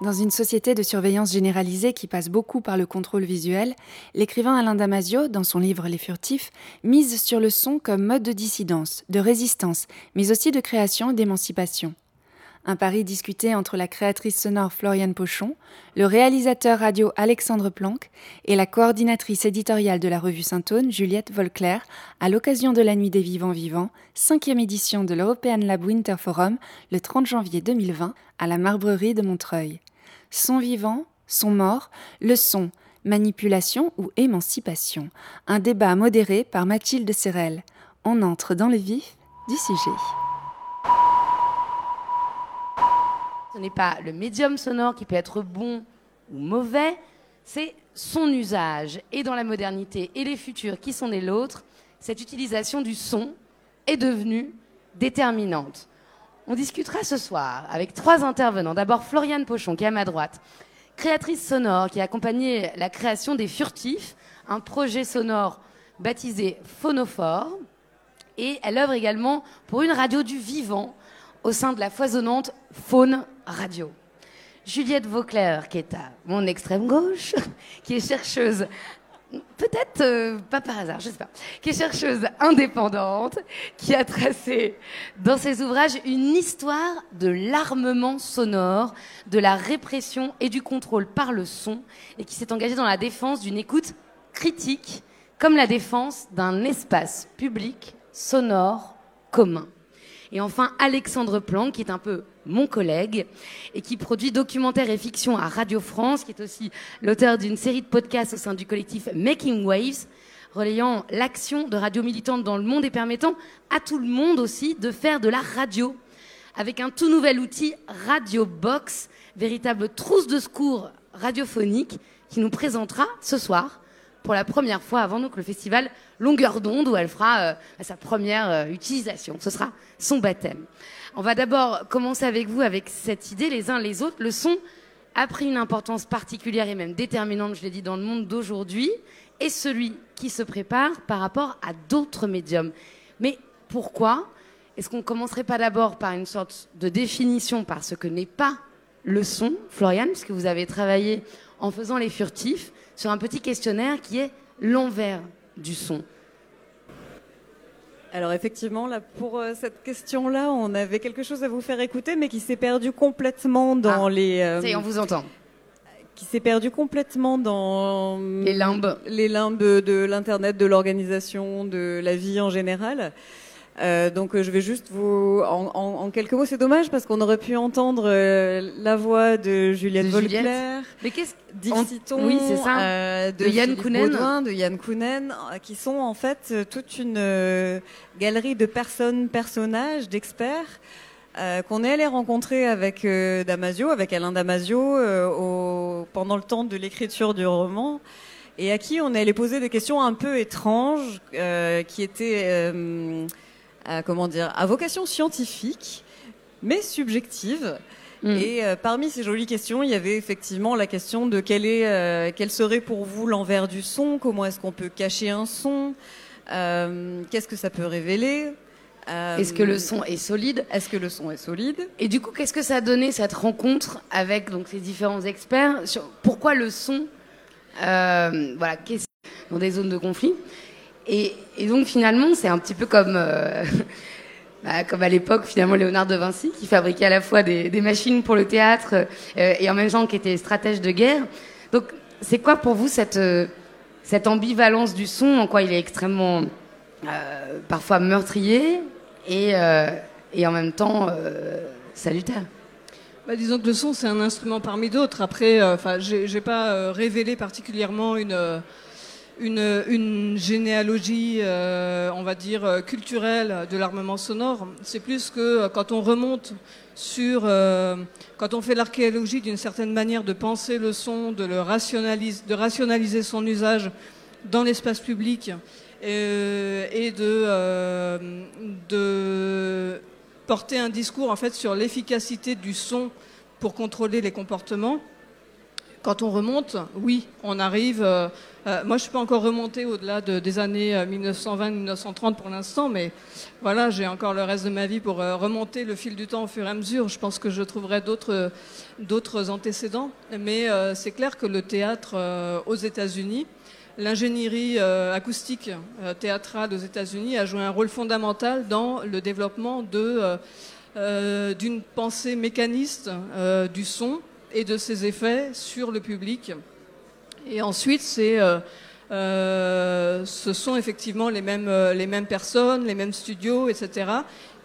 Dans une société de surveillance généralisée qui passe beaucoup par le contrôle visuel, l'écrivain Alain Damasio, dans son livre Les Furtifs, mise sur le son comme mode de dissidence, de résistance, mais aussi de création et d'émancipation. Un pari discuté entre la créatrice sonore Floriane Pochon, le réalisateur radio Alexandre Planck et la coordinatrice éditoriale de la revue Saint-Aune, Juliette Volclair, à l'occasion de la Nuit des Vivants Vivants, cinquième édition de l'European Lab Winter Forum, le 30 janvier 2020, à la Marbrerie de Montreuil. Son vivant, son mort, le son, manipulation ou émancipation. Un débat modéré par Mathilde Serrel. On entre dans le vif du sujet. Ce n'est pas le médium sonore qui peut être bon ou mauvais, c'est son usage. Et dans la modernité et les futurs qui sont des l'autre, cette utilisation du son est devenue déterminante. On discutera ce soir avec trois intervenants. D'abord Floriane Pochon, qui est à ma droite, créatrice sonore, qui a accompagné la création des Furtifs, un projet sonore baptisé Phonophore. Et elle œuvre également pour une radio du vivant au sein de la foisonnante Faune Radio. Juliette Vauclair, qui est à mon extrême gauche, qui est chercheuse peut-être euh, pas par hasard, je sais pas, qui est chercheuse indépendante, qui a tracé dans ses ouvrages une histoire de l'armement sonore, de la répression et du contrôle par le son, et qui s'est engagée dans la défense d'une écoute critique, comme la défense d'un espace public sonore commun. Et enfin, Alexandre Planck, qui est un peu mon collègue, et qui produit documentaire et fiction à Radio France, qui est aussi l'auteur d'une série de podcasts au sein du collectif Making Waves, relayant l'action de radio militante dans le monde et permettant à tout le monde aussi de faire de la radio, avec un tout nouvel outil Radio Box, véritable trousse de secours radiophonique, qui nous présentera ce soir pour la première fois avant que le festival Longueur d'onde où elle fera euh, sa première euh, utilisation. Ce sera son baptême. On va d'abord commencer avec vous avec cette idée les uns les autres. Le son a pris une importance particulière et même déterminante, je l'ai dit, dans le monde d'aujourd'hui et celui qui se prépare par rapport à d'autres médiums. Mais pourquoi Est-ce qu'on ne commencerait pas d'abord par une sorte de définition par ce que n'est pas le son, Floriane, puisque vous avez travaillé en faisant les furtifs sur un petit questionnaire qui est l'envers du son. Alors effectivement, là, pour euh, cette question-là, on avait quelque chose à vous faire écouter, mais qui s'est perdu complètement dans Ah, les... euh, Ça y est, on vous entend. qui s'est perdu complètement dans Les limbes. les limbes de l'internet, de l'organisation, de la vie en général. Euh, donc euh, je vais juste vous en, en- en quelques mots. C'est dommage parce qu'on aurait pu entendre euh, la voix de Juliette De Juliette. Mais qu'est-ce Dixiton, Oui, c'est ça. euh, de, De Yann Kounen. Baudouin, de Yann Kounen, qui sont en fait toute une euh, galerie de personnes, personnages, d'experts euh, qu'on est allé rencontrer avec euh, Damasio, avec Alain Damasio, euh, au- pendant le temps de l'écriture du roman, et à qui on est allé poser des questions un peu étranges, euh, qui étaient, euh, à, comment dire, à vocation scientifique, mais subjective. Mm. Et euh, parmi ces jolies questions, il y avait effectivement la question de quel, est, euh, quel serait pour vous l'envers du son, comment est-ce qu'on peut cacher un son, euh, qu'est-ce que ça peut révéler. euh, Est-ce que le son est solide? Est-ce que le son est solide? Et du coup, qu'est-ce que ça a donné cette rencontre avec donc ces différents experts sur pourquoi le son, euh, voilà, dans des zones de conflit? Et, donc finalement, c'est un petit peu comme euh, bah, comme à l'époque finalement Léonard de Vinci qui fabriquait à la fois des, machines pour le théâtre euh, et en même temps qui était stratège de guerre. Donc, c'est quoi pour vous cette euh, cette ambivalence du son, en quoi il est extrêmement parfois meurtrier et, et en même temps salutaire? Bah, disons que le son, c'est un instrument parmi d'autres. Après, enfin, j'ai pas révélé particulièrement une, une, généalogie, euh, on va dire, euh, culturelle de l'armement sonore. C'est plus que euh, quand on remonte sur, quand on fait l'archéologie d'une certaine manière de penser le son, de le de rationaliser son usage dans l'espace public et de, de porter un discours en fait sur l'efficacité du son pour contrôler les comportements. Quand on remonte, oui, on arrive. Euh, euh, moi, je ne suis pas encore remontée au-delà des années 1920-1930 pour l'instant, mais voilà, j'ai encore le reste de ma vie pour remonter le fil du temps au fur et à mesure. Je pense que je trouverai d'autres, antécédents. Mais c'est clair que le théâtre aux États-Unis, l'ingénierie acoustique théâtrale aux États-Unis a joué un rôle fondamental dans le développement d'une pensée mécaniste du son et de ses effets sur le public. Et ensuite, euh, euh, ce sont effectivement euh, les mêmes personnes, les mêmes studios, etc.,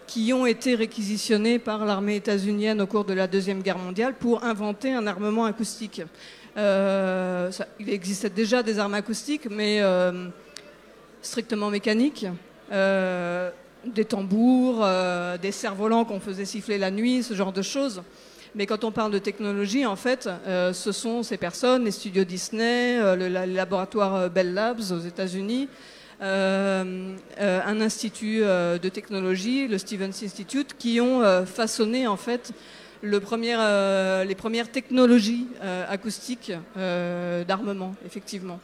qui ont été réquisitionnés par l'armée états-unienne au cours de la Deuxième Guerre mondiale pour inventer un armement acoustique. il existait déjà des armes acoustiques, mais strictement mécaniques. des tambours, des cerfs-volants qu'on faisait siffler la nuit, ce genre de choses. Mais quand on parle de technologie, en fait, euh, ce sont ces personnes, les studios Disney, euh, le, laboratoire euh, Bell Labs aux États-Unis, un institut de technologie, le Stevens Institute, qui ont façonné en fait les premières technologies acoustiques d'armement, effectivement.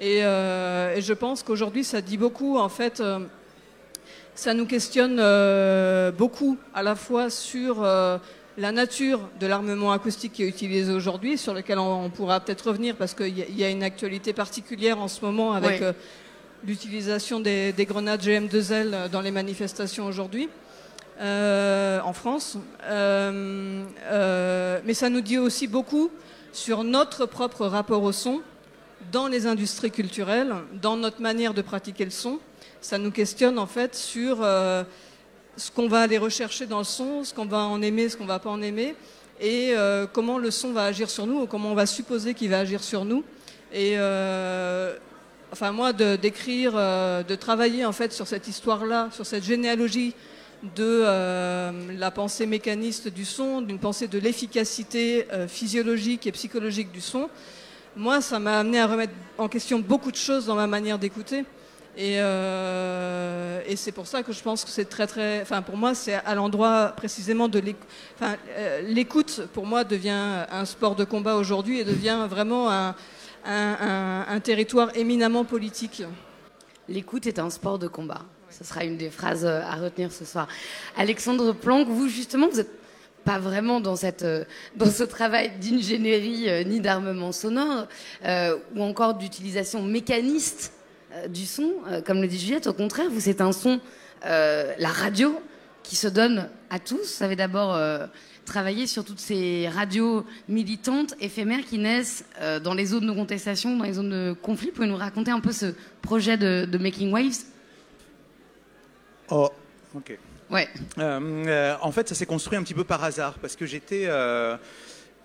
Et, je pense qu'aujourd'hui, ça dit beaucoup, en fait, ça nous questionne beaucoup, à la fois sur la nature de l'armement acoustique qui est utilisé aujourd'hui, sur lequel on, pourra peut-être revenir parce qu'il y, a une actualité particulière en ce moment avec euh, l'utilisation des, grenades GM2L dans les manifestations aujourd'hui. Euh, en France. Euh, mais ça nous dit aussi beaucoup sur notre propre rapport au son dans les industries culturelles, dans notre manière de pratiquer le son. Ça nous questionne en fait sur ce qu'on va aller rechercher dans le son, ce qu'on va en aimer, ce qu'on va pas en aimer, et euh, comment le son va agir sur nous, ou comment on va supposer qu'il va agir sur nous. Et euh, enfin moi, d'écrire, euh, de, travailler en fait sur cette histoire-là, sur cette généalogie de la pensée mécaniste du son, d'une pensée de l'efficacité physiologique et psychologique du son, moi, ça m'a amené à remettre en question beaucoup de choses dans ma manière d'écouter. Euh, et, c'est pour ça que je pense que c'est très très. Enfin, pour moi, c'est à l'endroit précisément de l'écoute. Enfin, euh, l'écoute, pour moi, devient un sport de combat aujourd'hui et devient vraiment un, territoire éminemment politique. L'écoute est un sport de combat. Ce sera une des phrases à retenir ce soir. Alexandre Planck, vous justement, vous n'êtes pas vraiment dans, cette, dans ce travail d'ingénierie ni d'armement sonore, euh, ou encore d'utilisation mécaniste euh, du son, euh, comme le dit Juliette, au contraire, vous, c'est un son, euh, la radio, qui se donne à tous. Vous avez d'abord travaillé sur toutes ces radios militantes, éphémères, qui naissent dans les zones de contestation, dans les zones de conflit. Vous pouvez nous raconter un peu ce projet de, Making Waves? Oh, ok. Ouais. en fait, ça s'est construit un petit peu par hasard, parce que j'étais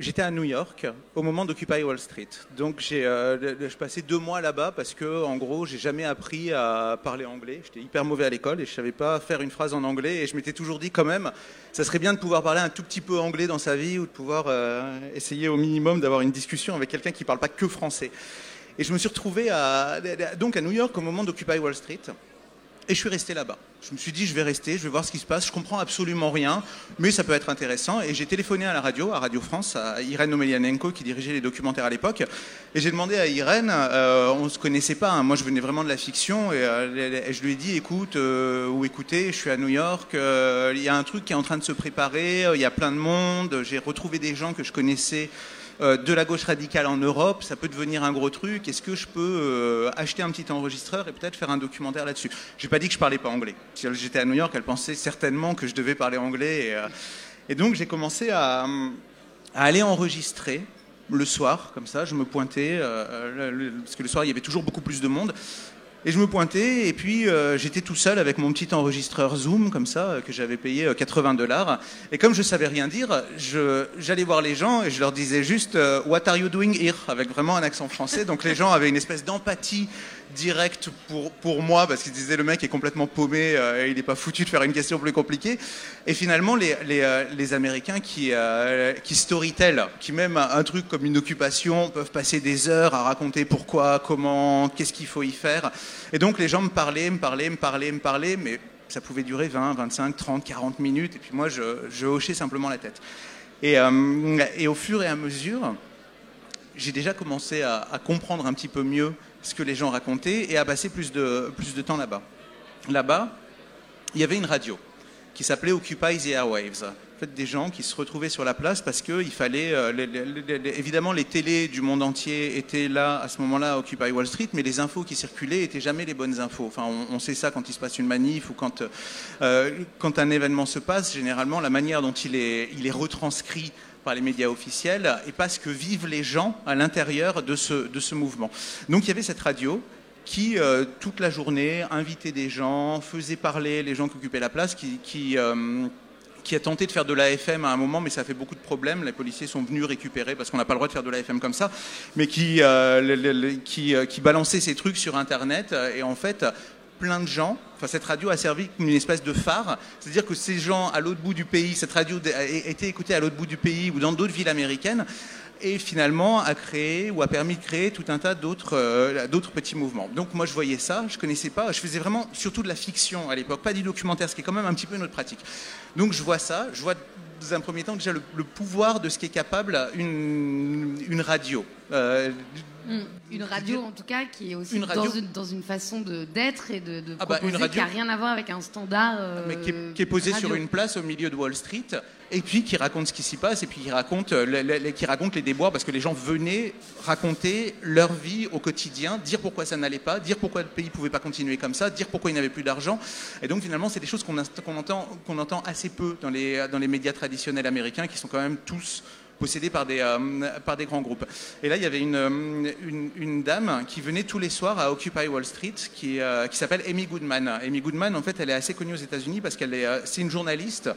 J'étais à New York au moment d'Occupy Wall Street. Donc j'ai euh, passais deux mois là-bas parce que en gros j'ai jamais appris à parler anglais. J'étais hyper mauvais à l'école et je savais pas faire une phrase en anglais et je m'étais toujours dit quand même ça serait bien de pouvoir parler un tout petit peu anglais dans sa vie ou de pouvoir euh, essayer au minimum d'avoir une discussion avec quelqu'un qui parle pas que français. Et je me suis retrouvé donc à New York au moment d'Occupy Wall Street. Et je suis resté là-bas. Je me suis dit, je vais rester, je vais voir ce qui se passe. Je comprends absolument rien, mais ça peut être intéressant. Et j'ai téléphoné à la radio, à Radio France, à Irène Omelianenko, qui dirigeait les documentaires à l'époque. Et j'ai demandé à Irène, euh, on ne se connaissait pas, hein. moi je venais vraiment de la fiction, et, euh, je lui ai dit, écoute, euh, ou écoutez, je suis à New York, il y a un truc qui est en train de se préparer, il y a plein de monde, j'ai retrouvé des gens que je connaissais euh, de la gauche radicale en Europe, ça peut devenir un gros truc. Est-ce que je peux euh, acheter un petit enregistreur et peut-être faire un documentaire là-dessus? J'ai pas dit que je parlais pas anglais. Si j'étais à New York, elle pensait certainement que je devais parler anglais. Et, euh, donc j'ai commencé à, aller enregistrer le soir, comme ça, je me pointais, parce que le soir il y avait toujours beaucoup plus de monde, et je me pointais, et puis euh, j'étais tout seul avec mon petit enregistreur Zoom, comme ça, euh, que j'avais payé 80 euh, dollars. Et comme je savais rien dire, j'allais voir les gens et je leur disais juste What are you doing here? avec vraiment un accent français. Donc les gens avaient une espèce d'empathie direct pour, pour moi, parce qu'ils disaient le mec est complètement paumé, euh, il n'est pas foutu de faire une question plus compliquée. Et finalement, les, les, euh, les Américains qui, euh, qui storytellent, qui même un truc comme une occupation peuvent passer des heures à raconter pourquoi, comment, qu'est-ce qu'il faut y faire. Et donc les gens me parlaient, me parlaient, me parlaient, me parlaient, mais ça pouvait durer 20, 25, 30, 40 minutes, et puis moi je, hochais simplement la tête. Et, et au fur et à mesure, j'ai déjà commencé à, comprendre un petit peu mieux ce que les gens racontaient et à passer plus de, plus de temps là-bas. Là-bas, il y avait une radio qui s'appelait Occupy the Airwaves. En fait, des gens qui se retrouvaient sur la place parce que il fallait, euh, évidemment, les télés du monde entier étaient là à ce moment-là, Occupy Wall Street, mais les infos qui circulaient étaient jamais les bonnes infos. Enfin, on, on sait ça quand il se passe une manif ou quand, euh, quand un événement se passe. Généralement, la manière dont il est, il est retranscrit par les médias officiels et pas ce que vivent les gens à l'intérieur de ce, de ce mouvement. Donc il y avait cette radio qui, euh, toute la journée, invitait des gens, faisait parler les gens qui occupaient la place, qui, qui, euh, a tenté de faire de l'AFM à un moment, mais ça fait beaucoup de problèmes. Les policiers sont venus récupérer parce qu'on n'a pas le droit de faire de l'AFM comme ça, mais qui, euh, qui, qui balançait ces trucs sur Internet. Et en fait, plein de gens. Enfin, cette radio a servi comme une espèce de phare. C'est-à-dire que ces gens à l'autre bout du pays, cette radio a été écoutée à l'autre bout du pays ou dans d'autres villes américaines et finalement a créé ou a permis de créer tout un tas d'autres euh, petits mouvements. Donc moi je voyais ça, je connaissais pas, je faisais vraiment surtout de la fiction à l'époque, pas du documentaire, ce qui est quand même un petit peu notre pratique. Donc je vois ça, je vois dans un premier temps déjà le, le pouvoir de ce qui est capable une, une radio. Euh, une radio, en tout cas, qui est aussi une dans, une, dans, une, façon d'être et de, de ah bah, proposer, qui n'a rien à voir avec un standard. Euh, Mais qui est, qui est posé radio. sur une place au milieu de Wall Street, et puis qui raconte ce qui s'y passe, et puis qui raconte, euh, qui raconte les déboires, parce que les gens venaient raconter leur vie au quotidien, dire pourquoi ça n'allait pas, dire pourquoi le pays ne pouvait pas continuer comme ça, dire pourquoi il n'avait plus d'argent. Et donc finalement, c'est des choses qu'on qu entend, assez peu dans les, médias traditionnels américains, qui sont quand même tous possédés par des, euh, grands groupes. Et là, il y avait une, une, dame qui venait tous les soirs à Occupy Wall Street, qui, euh, s'appelle Amy Goodman. Amy Goodman, en fait, elle est assez connue aux États-Unis parce qu'elle est, euh, c'est une journaliste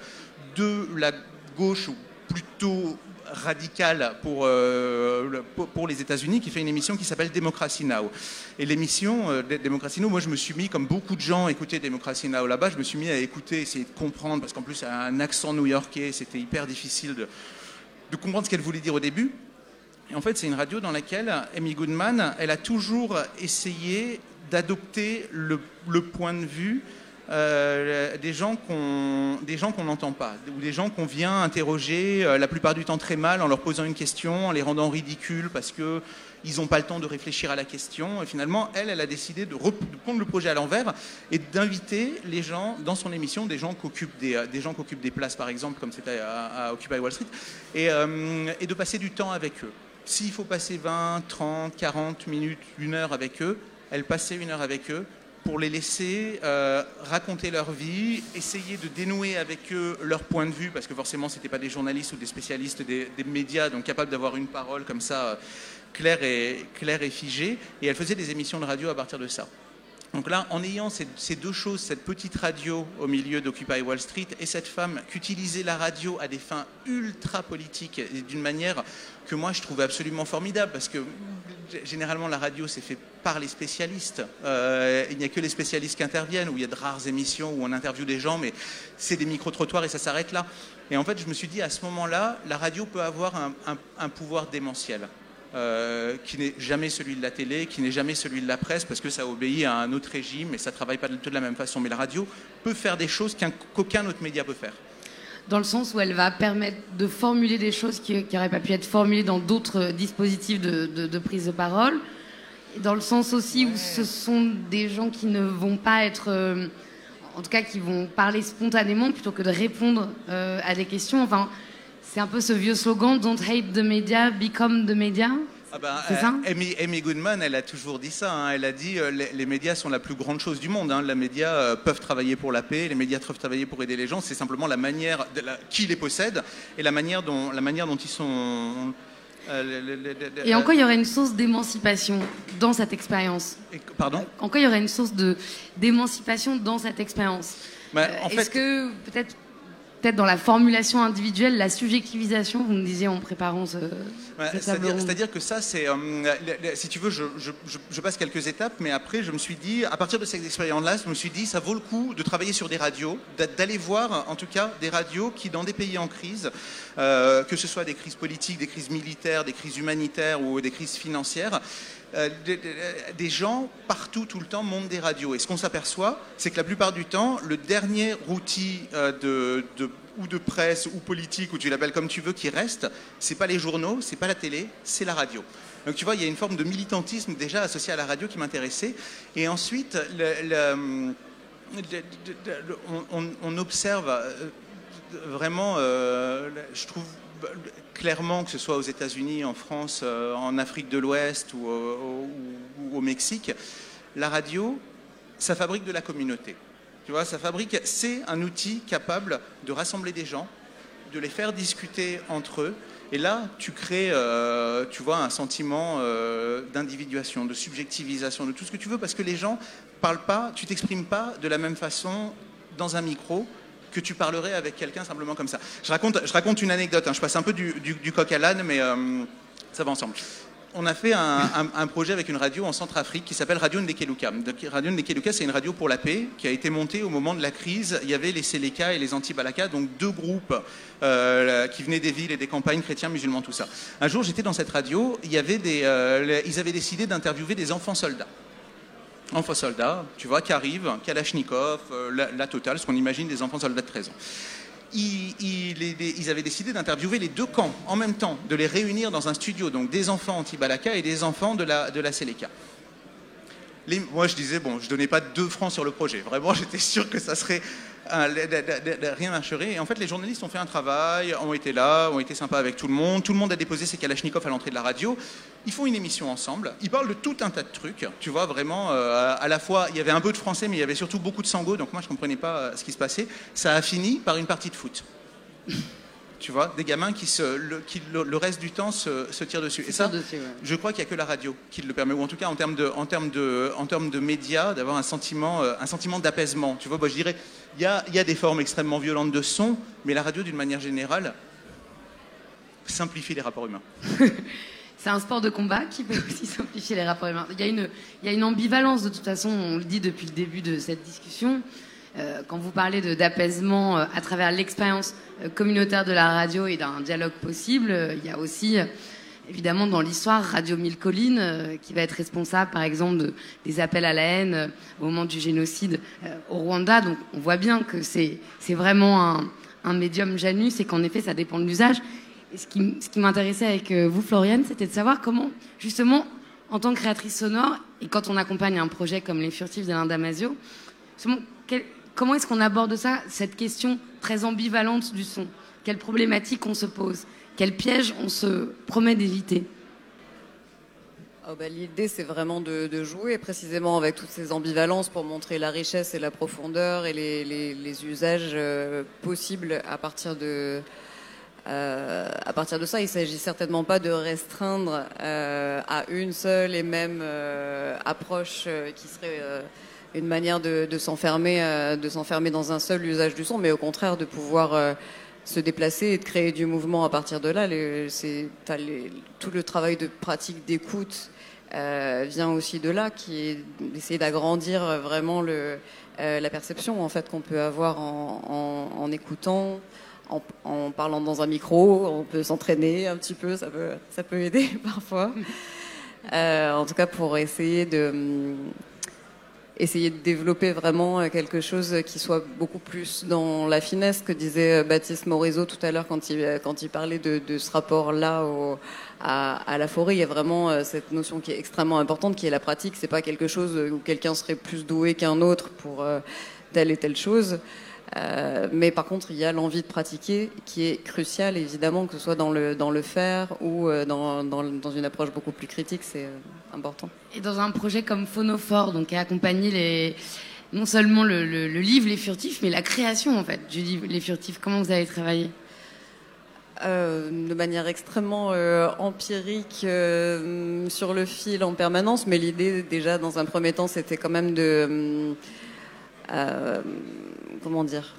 de la gauche, plutôt radicale pour, euh, pour les États-Unis qui fait une émission qui s'appelle Democracy Now. Et l'émission euh, Democracy Now, moi je me suis mis, comme beaucoup de gens écoutaient Democracy Now là-bas, je me suis mis à écouter, essayer de comprendre, parce qu'en plus, elle un accent new-yorkais, c'était hyper difficile de, comprendre ce qu'elle voulait dire au début. Et en fait, c'est une radio dans laquelle Amy Goodman, elle a toujours essayé d'adopter le, point de vue euh, des gens qu'on n'entend pas, ou des gens qu'on vient interroger euh, la plupart du temps très mal en leur posant une question, en les rendant ridicules parce que ils n'ont pas le temps de réfléchir à la question. Et finalement, elle, elle a décidé de, prendre le projet à l'envers et d'inviter les gens dans son émission, des gens qui occupent des, des, gens des places, par exemple, comme c'était à, Occupy Wall Street, et, euh, et de passer du temps avec eux. S'il faut passer 20, 30, 40 minutes, une heure avec eux, elle passait une heure avec eux pour les laisser euh, raconter leur vie, essayer de dénouer avec eux leur point de vue, parce que forcément, ce n'étaient pas des journalistes ou des spécialistes des, médias, donc capables d'avoir une parole comme ça, euh, claire, et, claire et figée. Et elle faisait des émissions de radio à partir de ça. Donc là, en ayant ces, deux choses, cette petite radio au milieu d'Occupy Wall Street et cette femme qui utilisait la radio à des fins ultra politiques d'une manière que moi je trouvais absolument formidable parce que généralement la radio c'est fait par les spécialistes. Euh, il n'y a que les spécialistes qui interviennent, où il y a de rares émissions où on interviewe des gens, mais c'est des micro-trottoirs et ça s'arrête là. Et en fait, je me suis dit à ce moment-là, la radio peut avoir un pouvoir démentiel. Euh, qui n'est jamais celui de la télé, qui n'est jamais celui de la presse, parce que ça obéit à un autre régime et ça ne travaille pas de, de la même façon. Mais la radio peut faire des choses qu'aucun qu autre média peut faire. Dans le sens où elle va permettre de formuler des choses qui n'auraient pas pu être formulées dans d'autres dispositifs de, de, de, prise de parole. Dans le sens aussi ouais. où ce sont des gens qui ne vont pas être. Euh, en tout cas, qui vont parler spontanément plutôt que de répondre euh, à des questions. Enfin, c'est un peu ce vieux slogan Don't hate the media, become the media. Ah ben, c'est ça euh, Amy, Amy, Goodman, elle a toujours dit ça. Hein. Elle a dit euh, les, les, médias sont la plus grande chose du monde. Hein. Les médias euh, peuvent travailler pour la paix, les médias peuvent travailler pour aider les gens. C'est simplement la manière de la, qui les possède et la manière dont, la manière dont ils sont. Euh, le, le, et en quoi il y aurait une source d'émancipation dans cette expérience Pardon En quoi il y aurait une source d'émancipation dans cette expérience? Bah, en Est-ce que peut-être peut-être dans la formulation individuelle, la subjectivisation, vous me disiez en préparant ce. Ouais, C'est-à-dire que ça, c'est. Euh, si tu veux, je, je, je, passe quelques étapes, mais après, je me suis dit, à partir de cette expérience-là, je me suis dit, ça vaut le coup de travailler sur des radios, d'aller voir, en tout cas, des radios qui, dans des pays en crise, euh, que ce soit des crises politiques, des crises militaires, des crises humanitaires ou des crises financières, euh, des gens partout, tout le temps, montent des radios. Et ce qu'on s'aperçoit, c'est que la plupart du temps, le dernier outil euh, de, ou de presse ou politique, ou tu l'appelles comme tu veux, qui reste, c'est pas les journaux, c'est pas la télé, c'est la radio. Donc tu vois, il y a une forme de militantisme déjà associé à la radio qui m'intéressait. Et ensuite, on, observe vraiment, je trouve clairement, que ce soit aux États-Unis, en France, euh, en Afrique de l'Ouest ou, au Mexique, la radio, ça fabrique de la communauté. Tu vois, ça fabrique, c'est un outil capable de rassembler des gens, de les faire discuter entre eux. Et là, tu crées, euh, tu vois, un sentiment euh, d'individuation, de subjectivisation, de tout ce que tu veux, parce que les gens parlent pas, tu t'exprimes pas de la même façon dans un micro que tu parlerais avec quelqu'un simplement comme ça. Je raconte, je raconte une anecdote, hein. je passe un peu du, coq à l'âne, mais euh, ça va ensemble. On a fait un, projet avec une radio en Centrafrique qui s'appelle Radio Ndekeluka. Radio Ndekeluka, c'est une radio pour la paix qui a été montée au moment de la crise. Il y avait les Seleka et les Anti-Balaka, donc deux groupes euh, qui venaient des villes et des campagnes chrétiens, musulmans, tout ça. Un jour, j'étais dans cette radio, il y avait des, euh, ils avaient décidé d'interviewer des enfants soldats enfants soldats, tu vois, qui arrivent, Kalachnikov, euh, la, totale, ce qu'on imagine des enfants soldats de 13 ans. Ils, avaient décidé d'interviewer les deux camps en même temps, de les réunir dans un studio, donc des enfants anti-Balaka et des enfants de la, de la Seleka moi, je disais, bon, je donnais pas deux francs sur le projet. Vraiment, j'étais sûr que ça serait rien marcherait. Et en fait, les journalistes ont fait un travail, ont été là, ont été sympas avec tout le monde. Tout le monde a déposé ses kalachnikovs à l'entrée de la radio. Ils font une émission ensemble. Ils parlent de tout un tas de trucs. Tu vois, vraiment, euh, à la fois, il y avait un peu de français, mais il y avait surtout beaucoup de sango. Donc moi, je comprenais pas euh, ce qui se passait. Ça a fini par une partie de foot tu vois, des gamins qui, se, le, qui le, reste du temps se, se tirent dessus. Et ça, je crois qu'il n'y a que la radio qui le permet, ou en tout cas en termes de, en termes de, en termes de médias, d'avoir un sentiment, euh, un sentiment d'apaisement. Tu vois, je dirais, il y a, des formes extrêmement violentes de son, mais la radio, d'une manière générale, simplifie les rapports humains. C'est un sport de combat qui peut aussi simplifier les rapports humains. Il y, a une, il y a une ambivalence, de toute façon, on le dit depuis le début de cette discussion. Euh, quand vous parlez d'apaisement euh, à travers l'expérience euh, communautaire de la radio et d'un dialogue possible, il y a aussi évidemment dans l'histoire Radio Mille Collines qui va être responsable par exemple des appels à la haine au moment du génocide au Rwanda. Donc on voit bien que c'est vraiment un, médium Janus et qu'en effet ça dépend de l'usage. Et ce qui, m'intéressait avec vous Floriane, c'était de savoir comment justement en tant que créatrice sonore et quand on accompagne un projet comme Les Furtifs d'Alain Damasio, Comment est-ce qu'on aborde ça, cette question très ambivalente du son? Quelles problématiques on se pose? Quels pièges on se promet d'éviter oh bah, L'idée, c'est vraiment de, jouer précisément avec toutes ces ambivalences pour montrer la richesse et la profondeur et les, usages euh, possibles à partir de, euh, à partir de ça, il s'agit certainement pas de restreindre euh, à une seule et même approche qui serait une manière de, s'enfermer, de s'enfermer dans un seul usage du son, mais au contraire de pouvoir se déplacer et de créer du mouvement à partir de là. c'est, tout le travail de pratique d'écoute euh, vient aussi de là, qui est d'essayer d'agrandir vraiment le, la perception en fait qu'on peut avoir en, écoutant. En, parlant dans un micro, on peut s'entraîner un petit peu, ça peut, ça peut aider parfois. en tout cas, pour essayer de, essayer de développer vraiment euh, quelque chose qui soit beaucoup plus dans la finesse que disait euh, Baptiste Morisot tout à l'heure quand il, euh, quand il parlait de, de ce rapport-là à, à, la forêt. Il y a vraiment cette notion qui est extrêmement importante, qui est la pratique. C'est pas quelque chose où quelqu'un serait plus doué qu'un autre pour telle et telle chose. Euh, mais par contre, il y a l'envie de pratiquer qui est cruciale, évidemment, que ce soit dans le, dans le faire ou euh, dans, dans, dans une approche beaucoup plus critique, c'est euh, important. Et dans un projet comme Phonophore, donc qui a accompagné les, non seulement le, le, livre Les Furtifs, mais la création en fait du livre Les Furtifs, comment vous avez travaillé? De manière extrêmement empirique sur le fil en permanence, mais l'idée déjà dans un premier temps c'était quand même de comment dire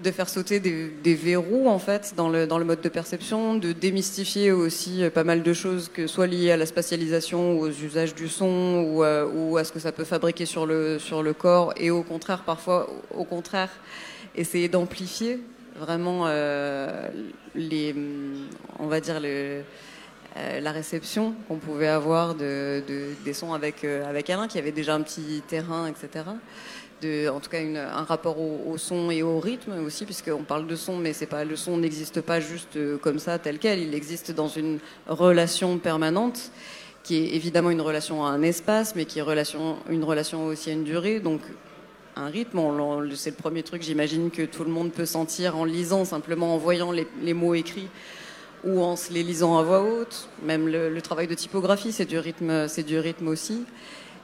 de faire sauter des, verrous en fait dans le, dans le mode de perception, de démystifier aussi euh, pas mal de choses que soit liées à la spatialisation aux usages du son ou, euh, ou, à ce que ça peut fabriquer sur le, sur le corps et au contraire parfois au contraire essayer d'amplifier vraiment euh, les on va dire la réception qu'on pouvait avoir de, des sons avec, avec Alain, qui avait déjà un petit terrain, etc. En tout cas un rapport au, son et au rythme aussi, puisqu'on parle de son, mais c'est pas le son n'existe pas juste comme ça tel quel, il existe dans une relation permanente qui est évidemment une relation à un espace, mais qui est relation, une relation aussi à une durée. Donc un rythme, c'est le premier truc, j'imagine, que tout le monde peut sentir en lisant, simplement en voyant les, mots écrits ou en les lisant à voix haute. Même le, travail de typographie, c'est du c'est du rythme aussi.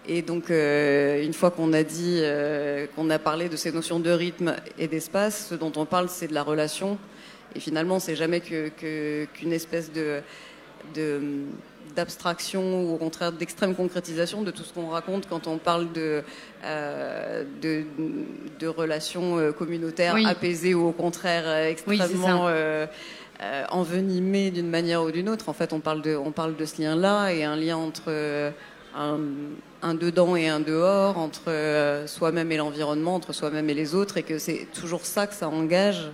Et donc, euh, une fois qu'on a dit, euh, qu'on a parlé de ces notions de rythme et d'espace, ce dont on parle, c'est de la relation. Et finalement, c'est jamais qu'une espèce de, d'abstraction ou au contraire d'extrême concrétisation de tout ce qu'on raconte quand on parle de, euh, de, relations communautaires apaisées ou au contraire extrêmement envenimées d'une manière ou d'une autre. En fait, on parle de, on parle de ce lien-là et un lien entre un, dedans et un dehors, entre soi-même et l'environnement, entre soi-même et les autres, et que c'est toujours ça que ça engage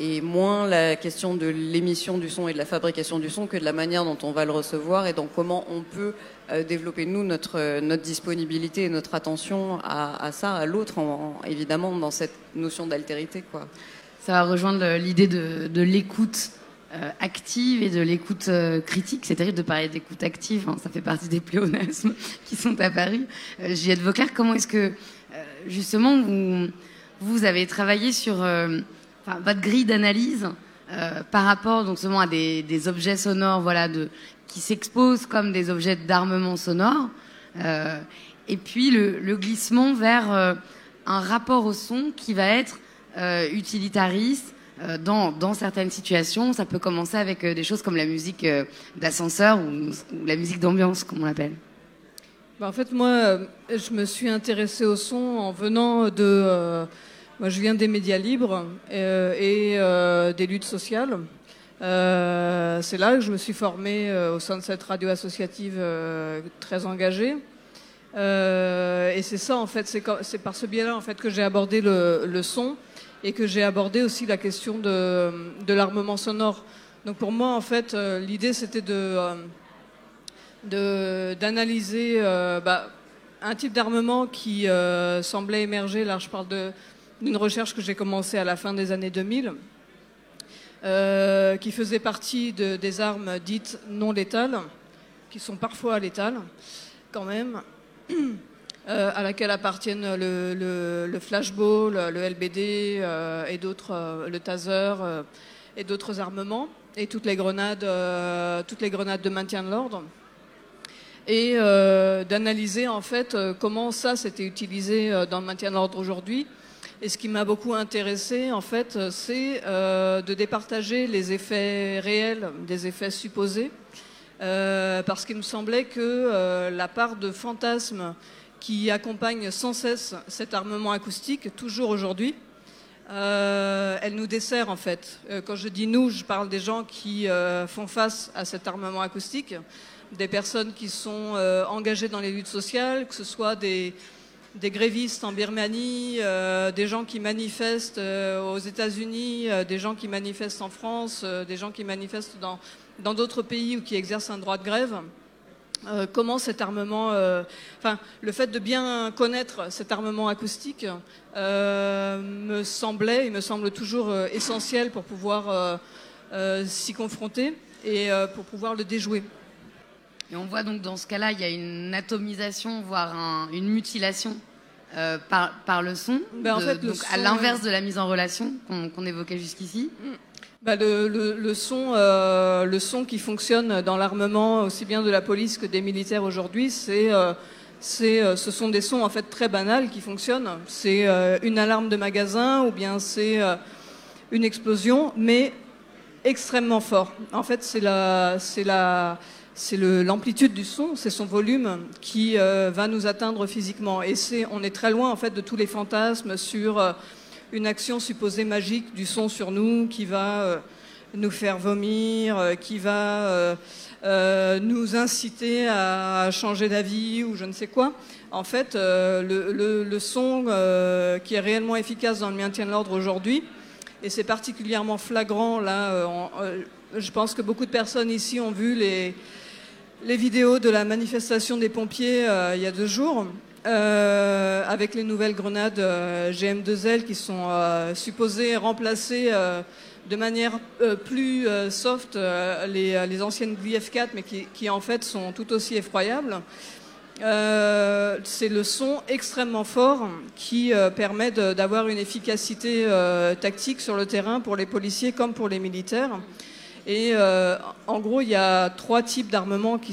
et moins la question de l'émission du son et de la fabrication du son que de la manière dont on va le recevoir et donc comment on peut euh, développer nous notre, euh, notre disponibilité et notre attention à, ça, à l'autre, évidemment dans cette notion d'altérité. Ça va rejoindre l'idée de, l'écoute euh, active et de l'écoute critique. C'est terrible de parler d'écoute active, hein. ça fait partie des pléonasmes qui sont apparus. Juliette Vauclair, comment est-ce que justement vous, vous avez travaillé sur votre grille d'analyse euh, par rapport donc seulement à des, objets sonores, voilà, de, qui s'exposent comme des objets d'armement sonore, euh, et puis le, glissement vers euh, un rapport au son qui va être utilitariste. Dans, dans, certaines situations, ça peut commencer avec des choses comme la musique d'ascenseur ou, la musique d'ambiance, comme on l'appelle. Bah, en fait, moi, je me suis intéressée au son en venant de moi, je viens des médias libres euh, et euh, des luttes sociales. Euh, c'est là que je me suis formée au sein de cette radio associative très engagée. et c'est ça, en fait, c'est par ce biais-là, en fait, que j'ai abordé le, son et que j'ai abordé aussi la question de, l'armement sonore. Donc pour moi, en fait, l'idée, c'était de d'analyser bah, un type d'armement qui semblait émerger. Là, je parle d'une recherche que j'ai commencée à la fin des années 2000, euh, qui faisait partie de, des armes dites non létales, qui sont parfois létales quand même, euh, à laquelle appartiennent le, flashball, le LBD euh, et d'autres, le taser et d'autres armements, et toutes les grenades, toutes les grenades de maintien de l'ordre. Et d'analyser en fait comment ça s'était utilisé dans le maintien de l'ordre aujourd'hui. Et ce qui m'a beaucoup intéressé, en fait, c'est euh, de départager les effets réels des effets supposés, euh, parce qu'il me semblait que euh, la part de fantasmes qui accompagne sans cesse cet armement acoustique, toujours aujourd'hui, elle nous dessert en fait. quand je dis nous, je parle des gens qui font face à cet armement acoustique, des personnes qui sont engagées dans les luttes sociales, que ce soit des grévistes en Birmanie, euh, des gens qui manifestent euh, aux États-Unis, euh, des gens qui manifestent en France, des gens qui manifestent dans d'autres pays ou qui exercent un droit de grève. Comment cet armement, enfin le fait de bien connaître cet armement acoustique me semblait, il me semble toujours essentiel pour pouvoir s'y confronter et pour pouvoir le déjouer. Et on voit donc dans ce cas-là, il y a une atomisation, voire une mutilation euh, par, par, le son, ben, en fait, donc à l'inverse de la mise en relation qu'on évoquait jusqu'ici. Mm. Bah, le, le, son, euh, le son qui fonctionne dans l'armement aussi bien de la police que des militaires aujourd'hui, c'est euh, c'est, ce sont des sons en fait très banals qui fonctionnent. C'est une alarme de magasin ou bien c'est une explosion, mais extrêmement fort. En fait, c'est la, c'est la, c'est l'amplitude du son, c'est son volume qui euh, va nous atteindre physiquement. Et c'est, on est très loin en fait de tous les fantasmes sur euh, une action supposée magique du son sur nous qui va euh, nous faire vomir, qui va nous inciter à changer d'avis ou je ne sais quoi. En fait, le, son qui est réellement efficace dans le maintien de l'ordre aujourd'hui, Et c'est particulièrement flagrant là. je pense que beaucoup de personnes ici ont vu les vidéos de la manifestation des pompiers il y a deux jours. Avec les nouvelles grenades GM2L qui sont supposées remplacer de manière plus soft les, anciennes VF4 mais qui, en fait sont tout aussi effroyables. Euh, c'est le son extrêmement fort qui euh, permet d'avoir une efficacité euh, tactique sur le terrain pour les policiers comme pour les militaires. Et en gros, il y a trois types d'armements qui,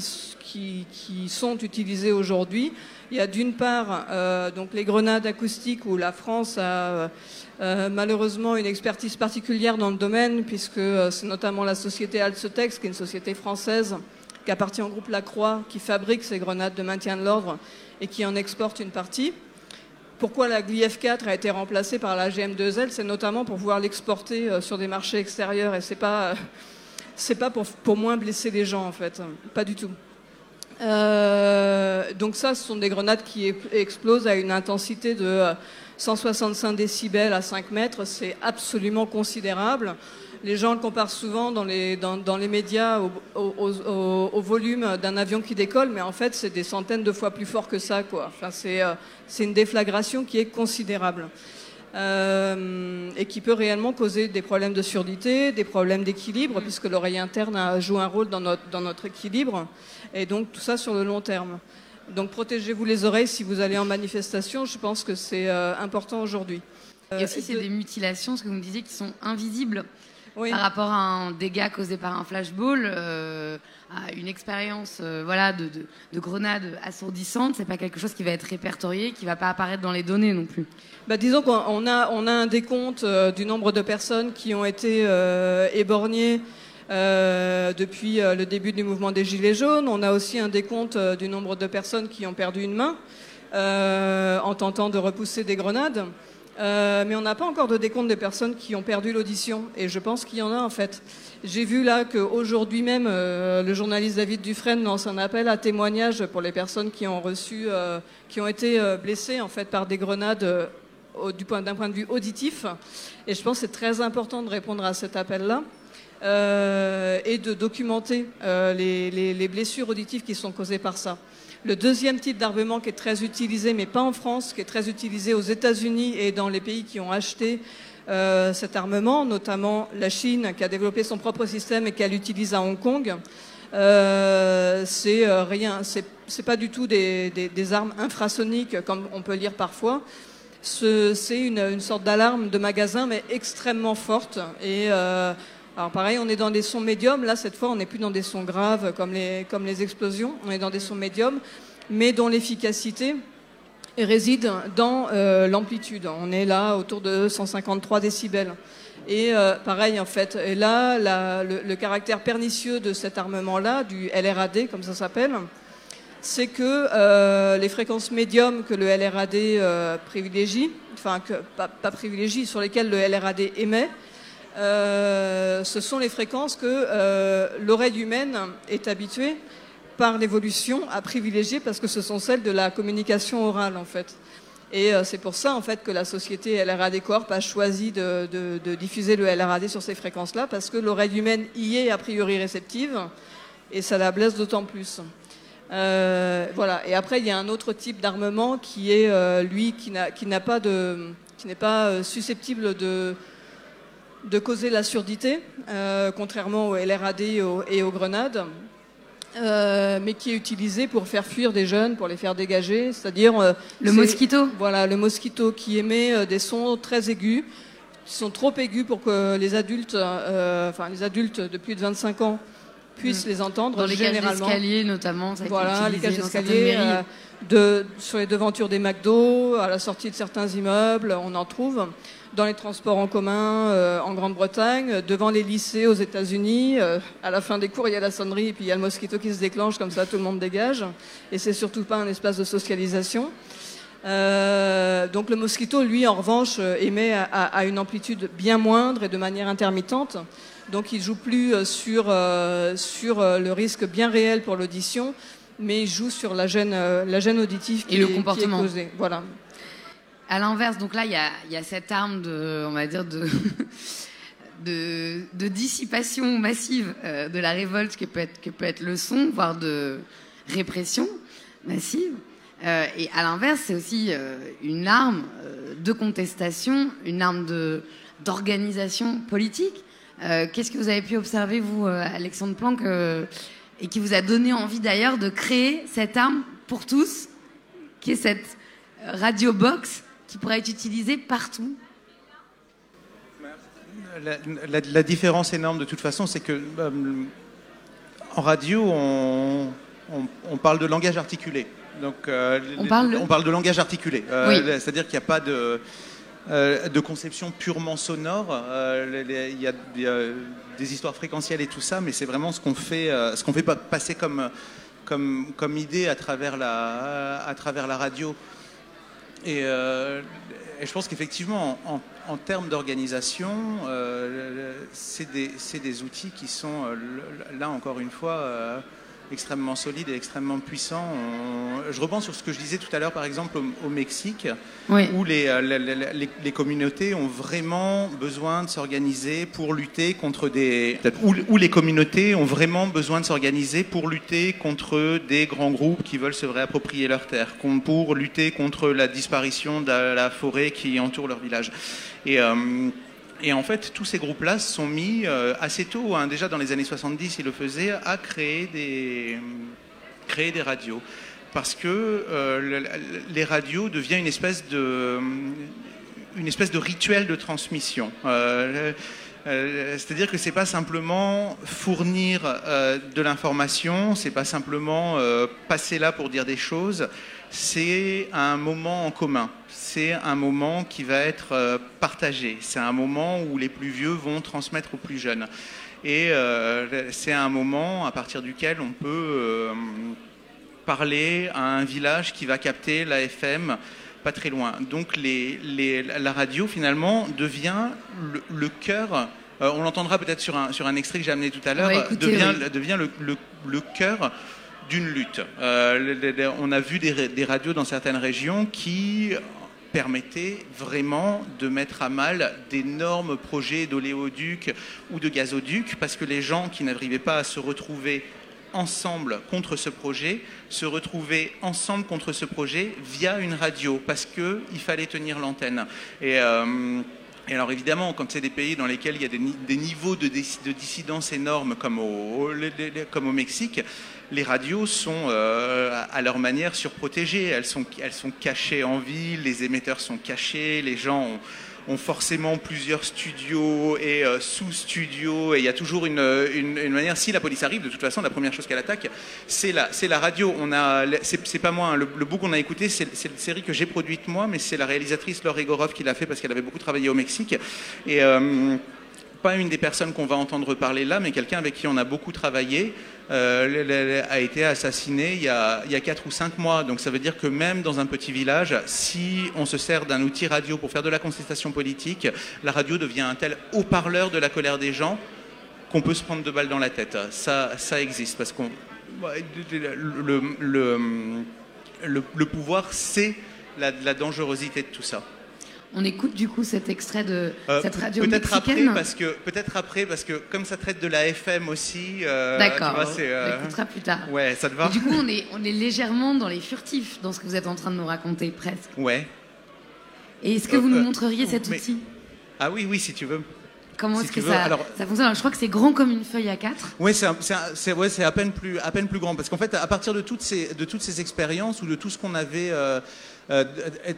sont utilisés aujourd'hui. Il y a d'une part donc les grenades acoustiques où la France a malheureusement une expertise particulière dans le domaine puisque c'est notamment la société Alcetex, qui est une société française, qui appartient au groupe Lacroix, qui fabrique ces grenades de maintien de l'ordre et qui en exporte une partie. Pourquoi la GLIF-4 a été remplacée par la GM2L C'est notamment pour pouvoir l'exporter euh, sur des marchés extérieurs et c'est pas, euh, pas pour, pour, moins blesser les gens en fait, pas du tout. Euh, donc ça, ce sont des grenades qui explosent à une intensité de 165 décibels à 5 mètres, c'est absolument considérable les gens le comparent souvent dans les, dans, les médias au, volume d'un avion qui décolle, mais en fait, c'est des centaines de fois plus fort que ça. Quoi. Enfin, c'est, euh, c'est une déflagration qui est considérable. Euh, et qui peut réellement causer des problèmes de surdité, des problèmes d'équilibre, puisque l'oreille interne joue un rôle dans notre, dans notre équilibre, et donc tout ça sur le long terme. Donc protégez-vous les oreilles si vous allez en manifestation, je pense que c'est euh, important aujourd'hui. Et aussi, c'est des mutilations, ce que vous me disiez, qui sont invisibles par rapport à un dégât causé par un flashball, euh, à une expérience euh, voilà, de, de, grenade assourdissante, c'est pas quelque chose qui va être répertorié, qui va pas apparaître dans les données non plus. Bah, disons qu'on a, on a un décompte euh, du nombre de personnes qui ont été éborgnées depuis le début du mouvement des Gilets jaunes. On a aussi un décompte du nombre de personnes qui ont perdu une main en tentant de repousser des grenades. Euh, mais on n'a pas encore de décompte des personnes qui ont perdu l'audition. Et je pense qu'il y en a en fait. J'ai vu là qu'aujourd'hui même, euh, le journaliste David Dufresne lance un appel à témoignage pour les personnes qui ont reçu, euh, qui ont été blessées en fait par des grenades d'un point de vue auditif. Et je pense que c'est très important de répondre à cet appel-là. et de documenter les blessures auditives qui sont causées par ça. Le deuxième type d'armement qui est très utilisé, mais pas en France, qui est très utilisé aux États-Unis et dans les pays qui ont acheté euh, cet armement, notamment la Chine qui a développé son propre système et qui l'utilise à Hong Kong. Euh, c'est euh, rien, c'est pas du tout des, armes infrasoniques comme on peut lire parfois. C'est une, sorte d'alarme de magasin, mais extrêmement forte. Et alors pareil, on est dans des sons médiums. Là, cette fois, on n'est plus dans des sons graves comme les, explosions. On est dans des sons médiums, mais dont l'efficacité réside dans euh, l'amplitude. On est là autour de 153 décibels. Et euh, pareil, en fait, et là, le, caractère pernicieux de cet armement-là, du LRAD, comme ça s'appelle, c'est que euh, les fréquences médiums que le LRAD privilégie, enfin, pas privilégie, sur lesquelles le LRAD émet, euh, ce sont les fréquences que euh, l'oreille humaine est habituée par l'évolution à privilégier parce que ce sont celles de la communication orale en fait. Et euh, c'est pour ça en fait que la société LRAD Corp a choisi de, diffuser le LRAD sur ces fréquences-là parce que l'oreille humaine y est a priori réceptive et ça la blesse d'autant plus. voilà. Et après il y a un autre type d'armement qui est lui qui n'a pas de qui n'est pas susceptible de de causer la surdité, euh, contrairement au LRAD et aux, grenades, euh, mais qui est utilisé pour faire fuir des jeunes, pour les faire dégager, c'est-à-dire euh, le mosquito. Voilà, le mosquito qui émet des sons très aigus, qui sont trop aigus pour que les adultes, enfin les adultes de plus de 25 ans puissent mm. les entendre. Dans les généralement. cages d'escalier notamment. Ça voilà, les cages d'escalier. de, sur les devantures des McDo, à la sortie de certains immeubles, on en trouve dans les transports en commun euh, en Grande-Bretagne, devant les lycées aux États-Unis. Euh, à la fin des cours, il y a la sonnerie et puis il y a le mosquito qui se déclenche, comme ça tout le monde dégage. Et c'est surtout pas un espace de socialisation. Euh, donc le mosquito, lui, en revanche, émet à, une amplitude bien moindre et de manière intermittente. Donc il joue plus sur, sur le risque bien réel pour l'audition, mais il joue sur la gêne, la gêne auditive qui, et le comportement. Voilà. à l'inverse, donc là, il y a, y a, cette arme de, on va dire, de, de, de, dissipation massive euh, de la révolte que peut, être, que peut être le son, voire de répression massive. Euh, et à l'inverse, c'est aussi euh, une arme euh, de contestation, une arme d'organisation politique. Euh, qu'est-ce que vous avez pu observer, vous, Alexandre Planck, et qui vous a donné envie d'ailleurs de créer cette arme pour tous, qui est cette radio box qui pourrait être utilisée partout? La, la, la, différence énorme de toute façon, c'est que euh, en radio, on, on, on, parle de langage articulé. Donc, euh, on, parle on, parle de langage articulé. Euh, oui. C'est-à-dire qu'il n'y a pas de, de conception purement sonore. Il y, a, il y a des histoires fréquentielles et tout ça, mais c'est vraiment ce qu'on fait, ce qu'on fait passer comme, idée à travers la, radio. Et, euh, je pense qu'effectivement, en, termes d'organisation, euh, c'est des, outils qui sont, euh, là encore une fois, euh, extrêmement solides et extrêmement puissants. On, je repense sur ce que je disais tout à l'heure, par exemple, au, au Mexique, oui. où les, les, les, les, communautés ont vraiment besoin de s'organiser pour lutter contre des... Où, où, les communautés ont vraiment besoin de s'organiser pour lutter contre des grands groupes qui veulent se réapproprier leurs terres, pour lutter contre la disparition de la forêt qui entoure leur village. Et... Euh, et en fait, tous ces groupes-là sont mis euh, assez tôt, hein, déjà dans les années 70, ils le faisaient, à créer des, des radios. Parce que euh, les radios deviennent une espèce de, rituel de transmission. Euh, c'est-à-dire que c'est pas simplement fournir euh, de l'information, c'est pas simplement euh, passer là pour dire des choses, c'est un moment en commun. C'est un moment qui va être euh, partagé. C'est un moment où les plus vieux vont transmettre aux plus jeunes. Et c'est un moment à partir duquel on peut parler à un village qui va capter la FM pas très loin. Donc les, les, la radio finalement devient le, le cœur, euh, on l'entendra peut-être sur un, sur un extrait que j'ai amené tout à l'heure, ouais, devient, oui. devient le, le, le cœur d'une lutte. Euh, on a vu des, radios dans certaines régions qui permettaient vraiment de mettre à mal d'énormes projets d'oléoducs ou de gazoducs parce que les gens qui n'arrivaient pas à se retrouver ensemble contre ce projet, se retrouver ensemble contre ce projet via une radio, parce qu'il fallait tenir l'antenne. Et, euh, et, alors évidemment, quand c'est des pays dans lesquels il y a des, niveaux de, de, dissidence énormes, comme au Mexique, les radios sont euh, à leur manière surprotégées. Elles sont, elles sont cachées en ville, les émetteurs sont cachés, les gens ont forcément plusieurs studios et euh, sous-studios, et il y a toujours une, une, manière, si la police arrive, de toute façon, la première chose qu'elle attaque, c'est la, la radio. On a, c'est, pas moi, hein, le, le bout qu'on a écouté, c'est, c'est une série que j'ai produite moi, mais c'est la réalisatrice Laure Egorov qui l'a fait parce qu'elle avait beaucoup travaillé au Mexique. Et euh, pas une des personnes qu'on va entendre parler là, mais quelqu'un avec qui on a beaucoup travaillé, euh, a été assassiné il y, a, il y a 4 ou 5 mois. Donc ça veut dire que même dans un petit village, si on se sert d'un outil radio pour faire de la contestation politique, la radio devient un tel haut-parleur de la colère des gens qu'on peut se prendre deux balles dans la tête. Ça, ça existe parce qu'on le, le, pouvoir, la, la dangerosité de tout ça. On écoute du coup cet extrait de euh, cette radio peut-être après parce que peut-être après parce que comme ça traite de la FM aussi. Euh, D'accord. Euh... On écoutera plus tard. Ouais, ça te va. Et du coup, on est on est légèrement dans les furtifs dans ce que vous êtes en train de nous raconter presque. Ouais. Et est-ce que vous nous montreriez cet outil? Ah oui, oui, si tu veux. Comment si est-ce que ça, Alors, ça fonctionne Alors, Je crois que c'est grand comme une feuille A4. Oui, c'est, ouais, à peine plus, à peine plus grand. Parce qu'en fait, à partir de toutes ces, de toutes ces expériences ou de tout ce qu'on avait euh, euh,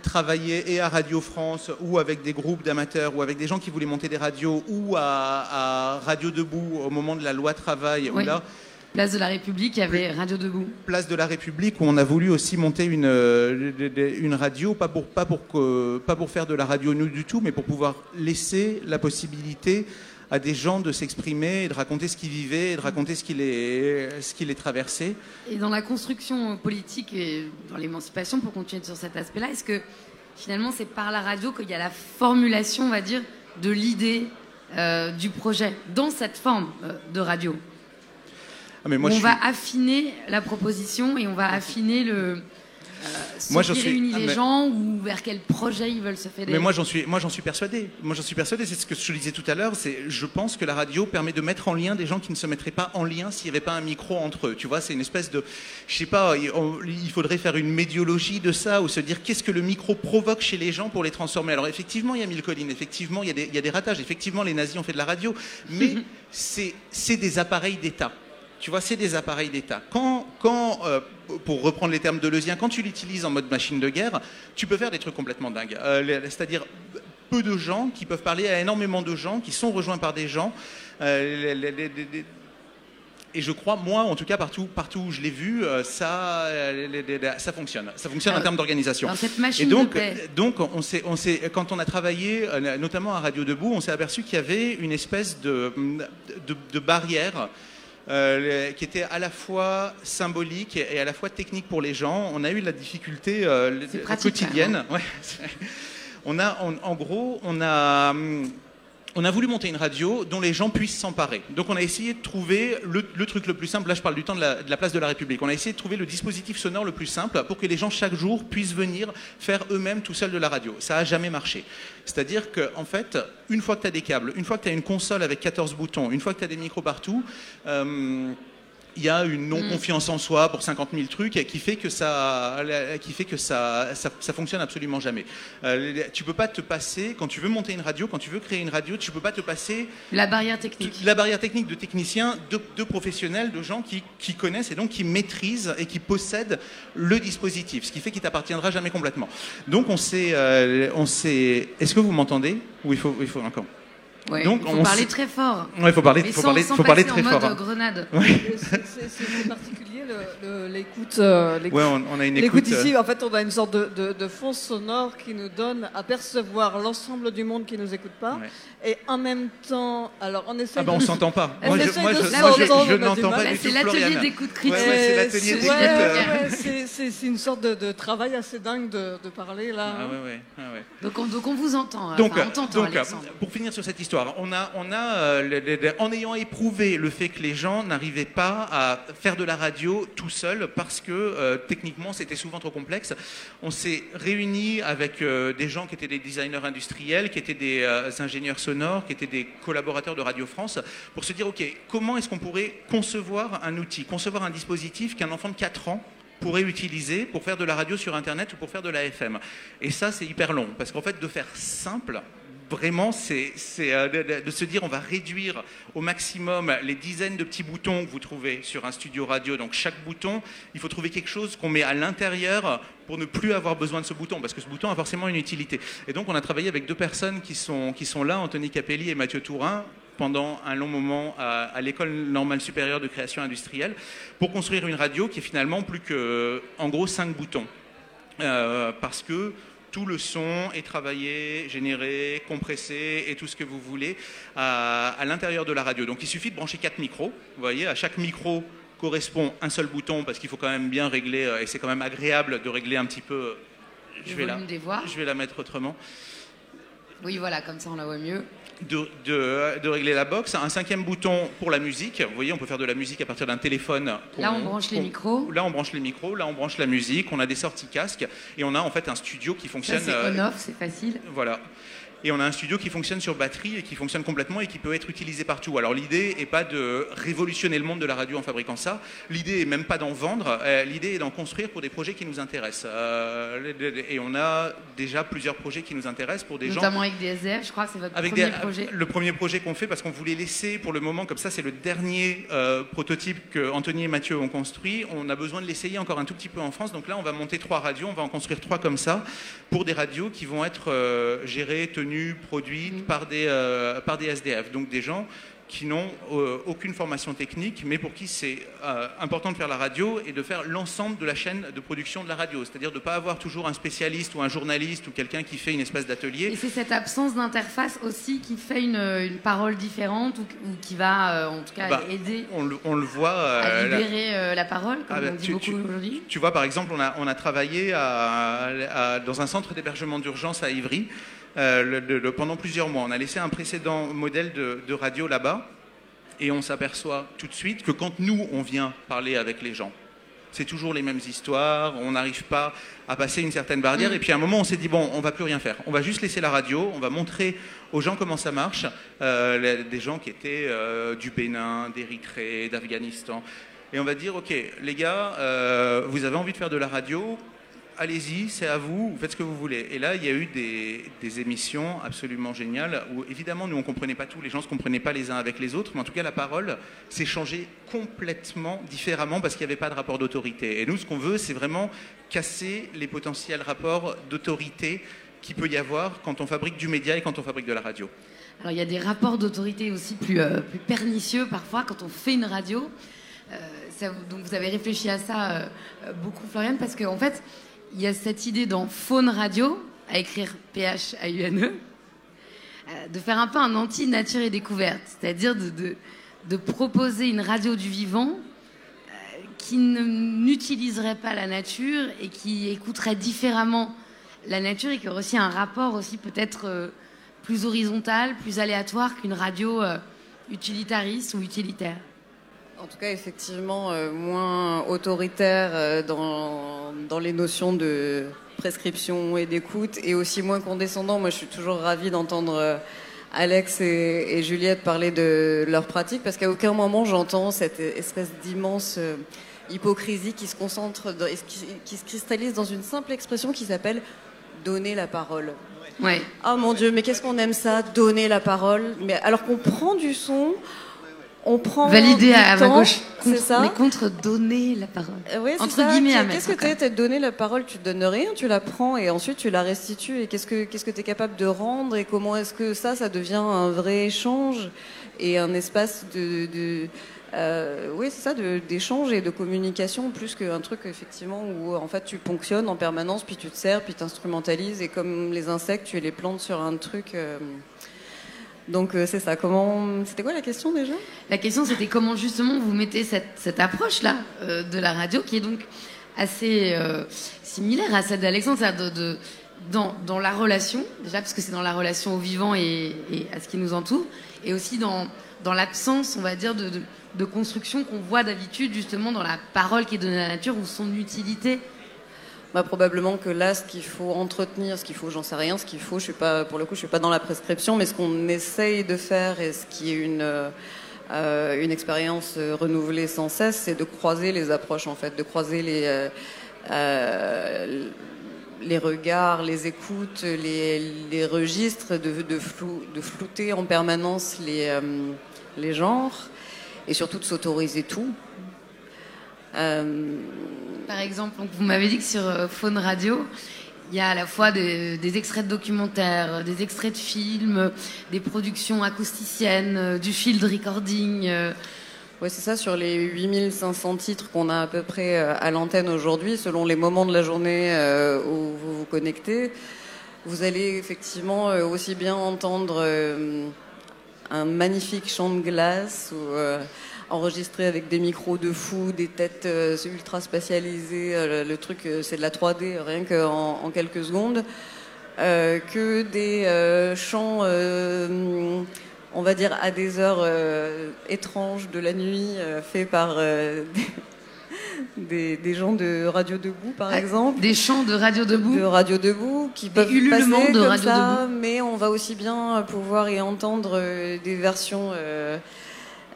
travaillé et à Radio France ou avec des groupes d'amateurs ou avec des gens qui voulaient monter des radios ou à, à Radio Debout au moment de la loi travail, oui. où là, Place de la République, il y avait Radio Debout. Place de la République, où on a voulu aussi monter une, une radio, pas pour, pas, pour que, pas pour faire de la radio nous du tout, mais pour pouvoir laisser la possibilité à des gens de s'exprimer et de raconter ce qu'ils vivaient et de raconter ce qui les, ce qui les traversait. Et dans la construction politique et dans l'émancipation, pour continuer sur cet aspect-là, est-ce que finalement c'est par la radio qu'il y a la formulation, on va dire, de l'idée euh, du projet dans cette forme euh, de radio? Ah mais moi, on je va suis... affiner la proposition et on va affiner le, euh, moi, qui réunit ah, les gens ou vers quel projet ils veulent se fédérer Mais moi, j'en suis, moi, j'en suis persuadé. Moi, j'en suis persuadé. C'est ce que je disais tout à l'heure. C'est, je pense que la radio permet de mettre en lien des gens qui ne se mettraient pas en lien s'il n'y avait pas un micro entre eux. Tu vois, c'est une espèce de, je sais pas, il faudrait faire une médiologie de ça ou se dire qu'est-ce que le micro provoque chez les gens pour les transformer. Alors effectivement, il y a mille collines. Effectivement, il y a des, il y a des ratages. Effectivement, les nazis ont fait de la radio, mais c'est, c'est des appareils d'État. Tu vois, c'est des appareils d'État. Quand, quand euh, pour reprendre les termes de Leusien, quand tu l'utilises en mode machine de guerre, tu peux faire des trucs complètement dingues. Euh, c'est-à-dire peu de gens qui peuvent parler à énormément de gens, qui sont rejoints par des gens. Euh, et je crois, moi, en tout cas, partout, partout où je l'ai vu, ça, ça fonctionne. Ça fonctionne en termes d'organisation. Et donc, donc on sait, on quand on a travaillé, notamment à Radio Debout, on s'est aperçu qu'il y avait une espèce de, de, de barrière euh, qui était à la fois symbolique et à la fois technique pour les gens. On a eu la difficulté euh, quotidienne. on a, en gros, on a hum, on a voulu monter une radio dont les gens puissent s'emparer. Donc on a essayé de trouver le, truc le plus simple, là je parle du temps de la, place de la République, on a essayé de trouver le dispositif sonore le plus simple pour que les gens chaque jour puissent venir faire eux-mêmes tout seuls de la radio. Ça n'a jamais marché. C'est-à-dire qu'en en fait, une fois que tu as des câbles, une fois que tu as une console avec 14 boutons, une fois que tu as des micros partout, euh, il y a une non-confiance en soi pour 50 000 trucs qui fait que ça, qui fait que ça, ça, fonctionne absolument jamais. Euh, tu peux pas te passer, quand tu veux monter une radio, quand tu veux créer une radio, tu peux pas te passer la barrière technique. La barrière technique de techniciens, de, professionnels, de gens qui, qui, connaissent et donc qui maîtrisent et qui possèdent le dispositif, ce qui fait qu'il t'appartiendra jamais complètement. Donc on sait, euh, on sait. Est-ce que vous m'entendez ou il faut, il faut encore? Donc, il faut parler très fort. il faut parler, faut parler, faut parler très fort. Mode grenade. C'est particulier l'écoute. Euh, ouais, on, a une écoute. ici, euh, en fait, on a une sorte de, de, fond sonore qui nous donne à percevoir l'ensemble du monde qui nous écoute pas, et en même temps, alors on essaie. Ah ben, on s'entend pas. Moi, je, moi, je, n'entends pas du tout. C'est l'atelier d'écoute critique. c'est l'atelier d'écoute. Euh. C'est une sorte de, travail assez dingue de, parler là. Ah ouais, ah ouais. Donc, on, donc on vous entend. Donc, donc pour finir sur cette histoire on a, on a euh, en ayant éprouvé le fait que les gens n'arrivaient pas à faire de la radio tout seuls parce que euh, techniquement c'était souvent trop complexe, on s'est réunis avec euh, des gens qui étaient des designers industriels, qui étaient des ingénieurs sonores, qui étaient des collaborateurs de Radio France, pour se dire, OK, comment est-ce qu'on pourrait concevoir un outil, concevoir un dispositif qu'un enfant de 4 ans pourrait utiliser pour faire de la radio sur Internet ou pour faire de la FM. Et ça, c'est hyper long, parce qu'en fait, de faire simple, vraiment, c'est euh, de, se dire on va réduire au maximum les dizaines de petits boutons que vous trouvez sur un studio radio. Donc chaque bouton, il faut trouver quelque chose qu'on met à l'intérieur pour ne plus avoir besoin de ce bouton, parce que ce bouton a forcément une utilité. Et donc on a travaillé avec deux personnes qui sont, qui sont là, Anthony Capelli et Mathieu Tourin, pendant un long moment à, l'école normale supérieure de création industrielle, pour construire une radio qui est finalement plus que, en gros, cinq boutons. Euh, parce que tout le son est travaillé, généré, compressé et tout ce que vous voulez à, l'intérieur de la radio. Donc il suffit de brancher quatre micros. Vous voyez, à chaque micro correspond un seul bouton parce qu'il faut quand même bien régler euh, et c'est quand même agréable de régler un petit peu. Je vais, la, je vais la mettre autrement. Oui, voilà, comme ça on la voit mieux de, régler la box. Un cinquième bouton pour la musique. Vous voyez, on peut faire de la musique à partir d'un téléphone. Là, on branche les micros. Là, on branche les micros. Là, on branche la musique. On a des sorties casques. Et on a en fait un studio qui fonctionne. C'est euh, on-off, c'est facile. Voilà. Et on a un studio qui fonctionne sur batterie et qui fonctionne complètement et qui peut être utilisé partout. Alors l'idée n'est pas de révolutionner le monde de la radio en fabriquant ça. L'idée n'est même pas d'en vendre. Euh, l'idée est d'en construire pour des projets qui nous intéressent. Euh, et on a déjà plusieurs projets qui nous intéressent pour des gens. Notamment avec des SDF, je crois que c'est votre premier projet. Le premier projet qu'on fait parce qu'on voulait laisser pour le moment, comme ça c'est le dernier euh, prototype que Anthony et Mathieu ont construit. On a besoin de l'essayer encore un tout petit peu en France. Donc là on va monter trois radios, on va en construire trois comme ça pour des radios qui vont être gérées, tenues produites par des, euh, par des SDF, donc des gens qui n'ont euh, aucune formation technique, mais pour qui c'est euh, important de faire la radio et de faire l'ensemble de la chaîne de production de la radio. C'est-à-dire de ne pas avoir toujours un spécialiste ou un journaliste ou quelqu'un qui fait une espèce d'atelier. Et c'est cette absence d'interface aussi qui fait une, une parole différente ou, qui va en tout cas bah, aider on le, on le, voit, à libérer la, parole, comme ah bah, on dit beaucoup aujourd'hui. Tu vois, par exemple, on a, on a travaillé à, dans un centre d'hébergement d'urgence à Ivry. Euh, pendant plusieurs mois. On a laissé un précédent modèle de, radio là-bas et on s'aperçoit tout de suite que quand nous, on vient parler avec les gens, c'est toujours les mêmes histoires, on n'arrive pas à passer une certaine barrière. Mm. Et puis à un moment, on s'est dit, bon, on va plus rien faire. On va juste laisser la radio, on va montrer aux gens comment ça marche. Euh, des gens qui étaient euh, du Bénin, d'Érythrée, d'Afghanistan. Et on va dire, ok, les gars, euh, vous avez envie de faire de la radio, allez-y, c'est à vous, faites ce que vous voulez. Et là, il y a eu des, émissions absolument géniales où, évidemment, nous, on ne comprenait pas tout, les gens ne se comprenaient pas les uns avec les autres, mais en tout cas, la parole s'est changée complètement différemment parce qu'il n'y avait pas de rapport d'autorité. Et nous, ce qu'on veut, c'est vraiment casser les potentiels rapports d'autorité qu'il peut y avoir quand on fabrique du média et quand on fabrique de la radio. Alors, il y a des rapports d'autorité aussi plus, euh, pernicieux parfois quand on fait une radio. Euh, donc, vous avez réfléchi à ça euh, beaucoup, Floriane, parce qu'en en fait, il y a cette idée dans Faune Radio, à écrire P-H-A-U-N-E, euh, de faire un peu un anti-nature et découverte, c'est-à-dire de, de, proposer une radio du vivant euh, qui n'utiliserait pas la nature et qui écouterait différemment la nature et qui aurait aussi un rapport aussi peut-être euh, plus horizontal, plus aléatoire qu'une radio utilitariste ou utilitaire. En tout cas, effectivement, euh, moins autoritaire euh, dans, dans, les notions de prescription et d'écoute, et aussi moins condescendant. Moi, je suis toujours ravie d'entendre euh, Alex et, Juliette parler de leur pratique, parce qu'à aucun moment j'entends cette espèce d'immense hypocrisie qui se concentre, qui, qui, se cristallise dans une simple expression qui s'appelle donner la parole. Ouais. Oh mon Dieu, mais qu'est-ce qu'on aime ça, donner la parole? Mais alors qu'on prend du son on prend valider à, ma gauche. c'est ça mais contre donner la parole. Euh, entre guillemets à qu'est-ce que tu es donner la parole tu te donnes rien tu la prends et ensuite tu la restitues. Et qu'est-ce que qu'est-ce que tu es capable de rendre et comment est-ce que ça ça devient un vrai échange et un espace de, de euh, oui, c'est ça, d'échange et de communication, plus qu'un truc effectivement où en fait tu ponctionnes en permanence, puis tu te sers, puis tu instrumentalises, et comme les insectes, tu les plantes sur un truc. Euh, donc euh, c'est ça. Comment C'était quoi la question déjà? La question c'était comment justement vous mettez cette, approche là euh, de la radio qui est donc assez euh, similaire à celle d'Alexandre, de, dans, dans, la relation déjà parce que c'est dans la relation au vivant et, à ce qui nous entoure, et aussi dans, dans l'absence, on va dire, de, de construction qu'on voit d'habitude justement dans la parole qui est donnée à la nature ou son utilité bah, probablement que là, ce qu'il faut entretenir, ce qu'il faut, j'en sais rien, ce qu'il faut, je suis pas, pour le coup, je suis pas dans la prescription, mais ce qu'on essaye de faire et ce qui est une euh, une expérience renouvelée sans cesse, c'est de croiser les approches en fait, de croiser les euh, euh, les regards, les écoutes, les, les registres, de, de, flou, de, flouter en permanence les, les genres et surtout de s'autoriser tout. Euh, Par exemple, vous m'avez dit que sur euh, Faune Radio, il y a à la fois des, extraits de documentaires, des extraits de films, des productions acousticiennes, euh, du field recording. Oui, c'est ça, sur les 8500 titres qu'on a à peu près à l'antenne aujourd'hui, selon les moments de la journée où vous vous connectez, vous allez effectivement aussi bien entendre un magnifique chant de glace ou enregistré avec des micros de fou, des têtes euh, ultra spatialisées. Euh, le truc, euh, c'est de la 3D rien qu'en en quelques secondes. que des chants, on va dire, à des heures étranges de la nuit, faits par des, des, gens de Radio Debout, par ah, exemple. Des chants de Radio Debout De Radio Debout, qui peuvent passer de comme Radio ça, Debout. mais on va aussi bien pouvoir y entendre des versions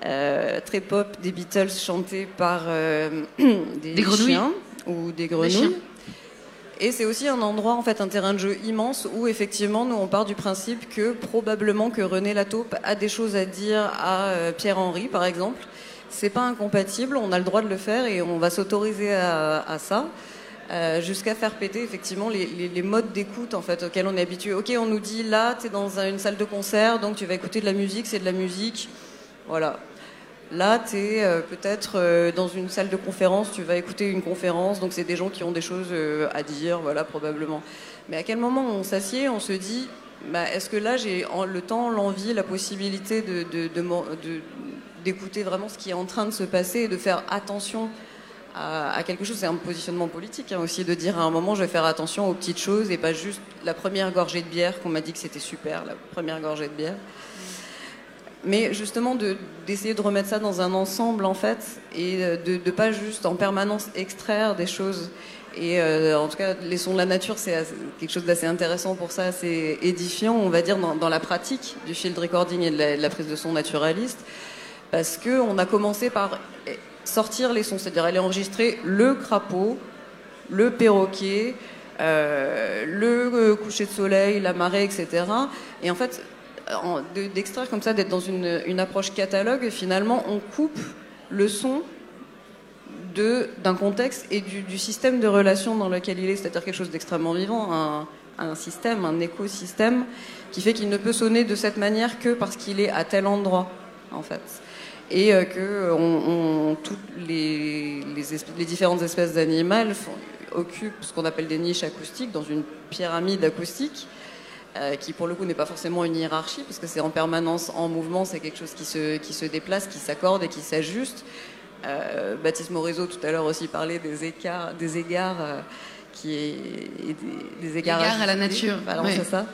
euh, très pop des Beatles chantés par euh, des, des chiens ou des grenouilles. Et c'est aussi un endroit, en fait, un terrain de jeu immense où effectivement, nous, on part du principe que probablement que René Lataupe a des choses à dire à euh, Pierre-Henri, par exemple. C'est pas incompatible, on a le droit de le faire et on va s'autoriser à, ça. jusqu'à faire péter effectivement les, les modes d'écoute en fait auxquels on est habitué. Ok, on nous dit là, tu es dans une salle de concert, donc tu vas écouter de la musique, c'est de la musique. Voilà, Là, tu es euh, peut-être euh, dans une salle de conférence, tu vas écouter une conférence, donc c'est des gens qui ont des choses euh, à dire, voilà, probablement. Mais à quel moment on s'assied, on se dit, bah, est-ce que là j'ai le temps, l'envie, la possibilité d'écouter vraiment ce qui est en train de se passer et de faire attention à, quelque chose? C'est un positionnement politique hein, aussi, de dire à un moment je vais faire attention aux petites choses et pas juste la première gorgée de bière qu'on m'a dit que c'était super, la première gorgée de bière. Mais justement d'essayer de, remettre ça dans un ensemble en fait et de ne pas juste en permanence extraire des choses et euh, en tout cas, les sons de la nature, c'est quelque chose d'assez intéressant pour ça, c'est édifiant, on va dire, dans, la pratique du field recording et de la, prise de son naturaliste, parce qu'on a commencé par sortir les sons, c'est-à-dire aller enregistrer le crapaud, le perroquet, euh, le euh, coucher de soleil, la marée, etc. Et en fait, d'extraire comme ça, d'être dans une, approche catalogue, finalement, on coupe le son d'un contexte et du, système de relations dans lequel il est, c'est-à-dire quelque chose d'extrêmement vivant, un, système, un écosystème, qui fait qu'il ne peut sonner de cette manière que parce qu'il est à tel endroit, en fait. Et euh, que toutes les, les, différentes espèces d'animaux occupent ce qu'on appelle des niches acoustiques dans une pyramide acoustique. Euh, qui pour le coup n'est pas forcément une hiérarchie, parce que c'est en permanence en mouvement, c'est quelque chose qui se, qui se déplace, qui s'accorde et qui s'ajuste. Euh, Baptiste Morisot tout à l'heure aussi parlait des écarts, des égards euh, qui est des, égards, à la nature. c'est ça.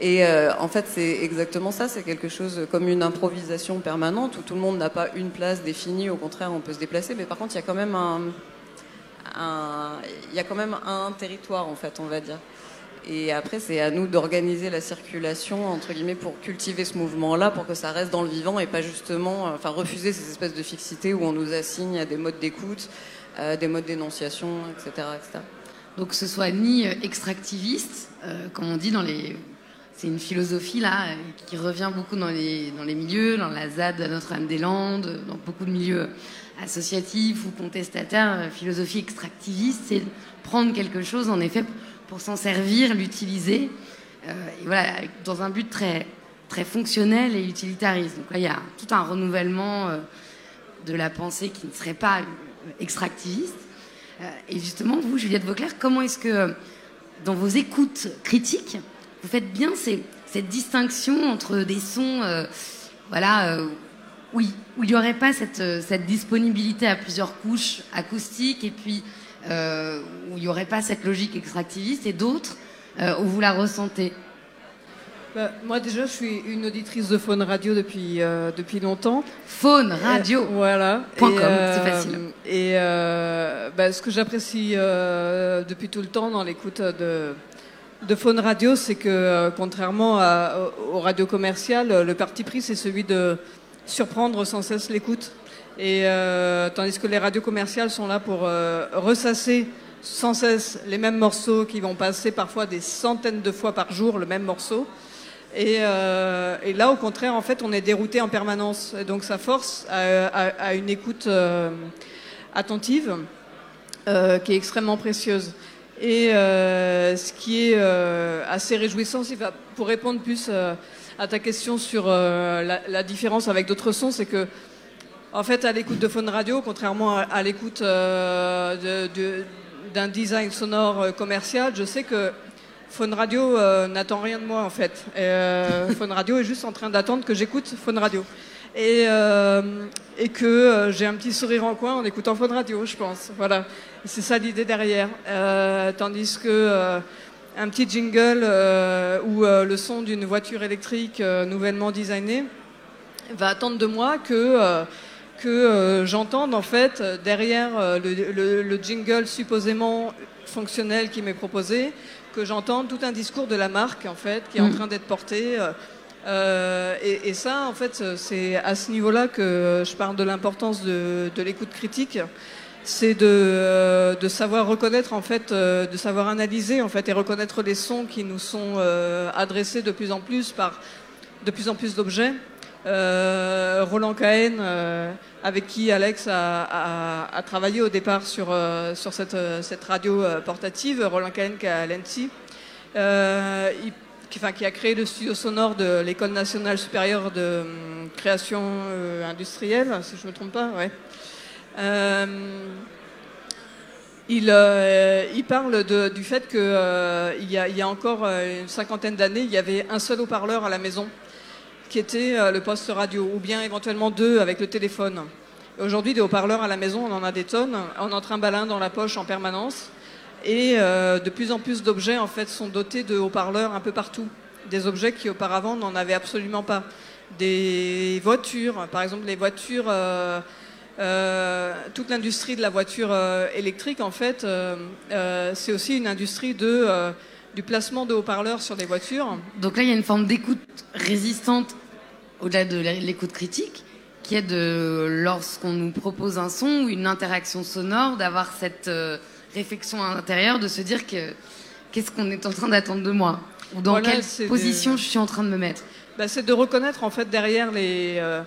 Et euh, en fait, c'est exactement ça. C'est quelque chose comme une improvisation permanente où tout le monde n'a pas une place définie. Au contraire, on peut se déplacer. Mais par contre, il y a quand même un, il y a quand même un territoire, en fait, on va dire. Et après, c'est à nous d'organiser la circulation, entre guillemets, pour cultiver ce mouvement-là, pour que ça reste dans le vivant et pas justement, euh, enfin, refuser ces espèces de fixité où on nous assigne à des modes d'écoute, euh, des modes d'énonciation, etc., etc. Donc, que ce soit ni euh, extractiviste, comme on dit dans les. C'est une philosophie là qui revient beaucoup dans les, dans les milieux, dans la ZAD à Notre-Dame-des-Landes, dans beaucoup de milieux associatifs ou contestataires. Philosophie extractiviste, c'est prendre quelque chose en effet pour s'en servir, l'utiliser, euh, dans un but très, très fonctionnel et utilitariste. Donc là, il y a tout un renouvellement euh, de la pensée qui ne serait pas extractiviste. Euh, et justement, vous, Juliette Vauclair, comment est-ce que, dans vos écoutes critiques, vous faites bien cette distinction entre des sons, voilà, où il n'y aurait pas cette, cette disponibilité à plusieurs couches acoustiques et puis euh, où il n'y aurait pas cette logique extractiviste, et d'autres euh, où vous la ressentez bah, moi déjà, je suis une auditrice de Faune Radio depuis euh, depuis longtemps. Faune Radio. voilà. .com, c'est facile. Et bah, ce que j'apprécie depuis tout le temps dans l'écoute de de Faune Radio, c'est que contrairement aux radios commerciales, le parti pris c'est celui de surprendre sans cesse l'écoute. Et euh, tandis que les radios commerciales sont là pour euh, ressasser sans cesse les mêmes morceaux qui vont passer parfois des centaines de fois par jour le même morceau. Et, euh, et là, au contraire, en fait, on est dérouté en permanence. Et donc, ça force à, à, une écoute attentive qui est extrêmement précieuse. Et ce qui est assez réjouissant, pour répondre plus à ta question sur la, la, différence avec d'autres sons, c'est que en fait, à l'écoute de Phone Radio, contrairement à, l'écoute euh, d'un design sonore euh, commercial, je sais que Phone Radio euh, n'attend rien de moi en fait. Phone Radio est juste en train d'attendre que j'écoute Phone Radio. Et, et que j'ai un petit sourire en coin en écoutant Phone Radio, je pense. Voilà, c'est ça l'idée derrière. tandis que un petit jingle ou le son d'une voiture électrique nouvellement designée va attendre de moi que que euh, j'entende en fait derrière euh, le, jingle supposément fonctionnel qui m'est proposé, que j'entende tout un discours de la marque en fait qui est en mm. train d'être porté. Euh, et, ça, en fait, c'est à ce niveau-là que je parle de l'importance de, l'écoute critique. C'est de, de, savoir reconnaître, en fait, de savoir analyser, en fait, et reconnaître les sons qui nous sont adressés de plus en plus par de plus en plus d'objets. Euh, Roland Cahen, euh, avec qui Alex a, travaillé au départ sur, euh, sur cette, radio portative, Roland Cahen qui l'ENSI, qui, enfin, qui, a créé le studio sonore de l'École nationale supérieure de création industrielle, si je ne me trompe pas. Ouais. Il, parle du fait qu'il il y, y, a encore une cinquantaine d'années, il y avait un seul haut-parleur à la maison qui était euh, le poste radio, ou bien éventuellement deux avec le téléphone. Aujourd'hui, des haut-parleurs à la maison, on en a des tonnes. On en trimballe dans la poche en permanence. Et euh, de plus en plus d'objets en fait sont dotés de haut-parleurs un peu partout. Des objets qui auparavant n'en avaient absolument pas. des voitures. Par exemple, les voitures, euh, toute l'industrie de la voiture électrique, en fait, c'est aussi une industrie de, du placement de haut-parleurs sur les voitures. Donc là, il y a une forme d'écoute résistante au-delà de l'écoute critique, qui est de, lorsqu'on nous propose un son ou une interaction sonore, d'avoir cette réflexion à l'intérieur, de se dire que qu'est-ce qu'on est en train d'attendre de moi? Ou dans quelle position je suis en train de me mettre? Bah, c'est de reconnaître en fait derrière les, euh,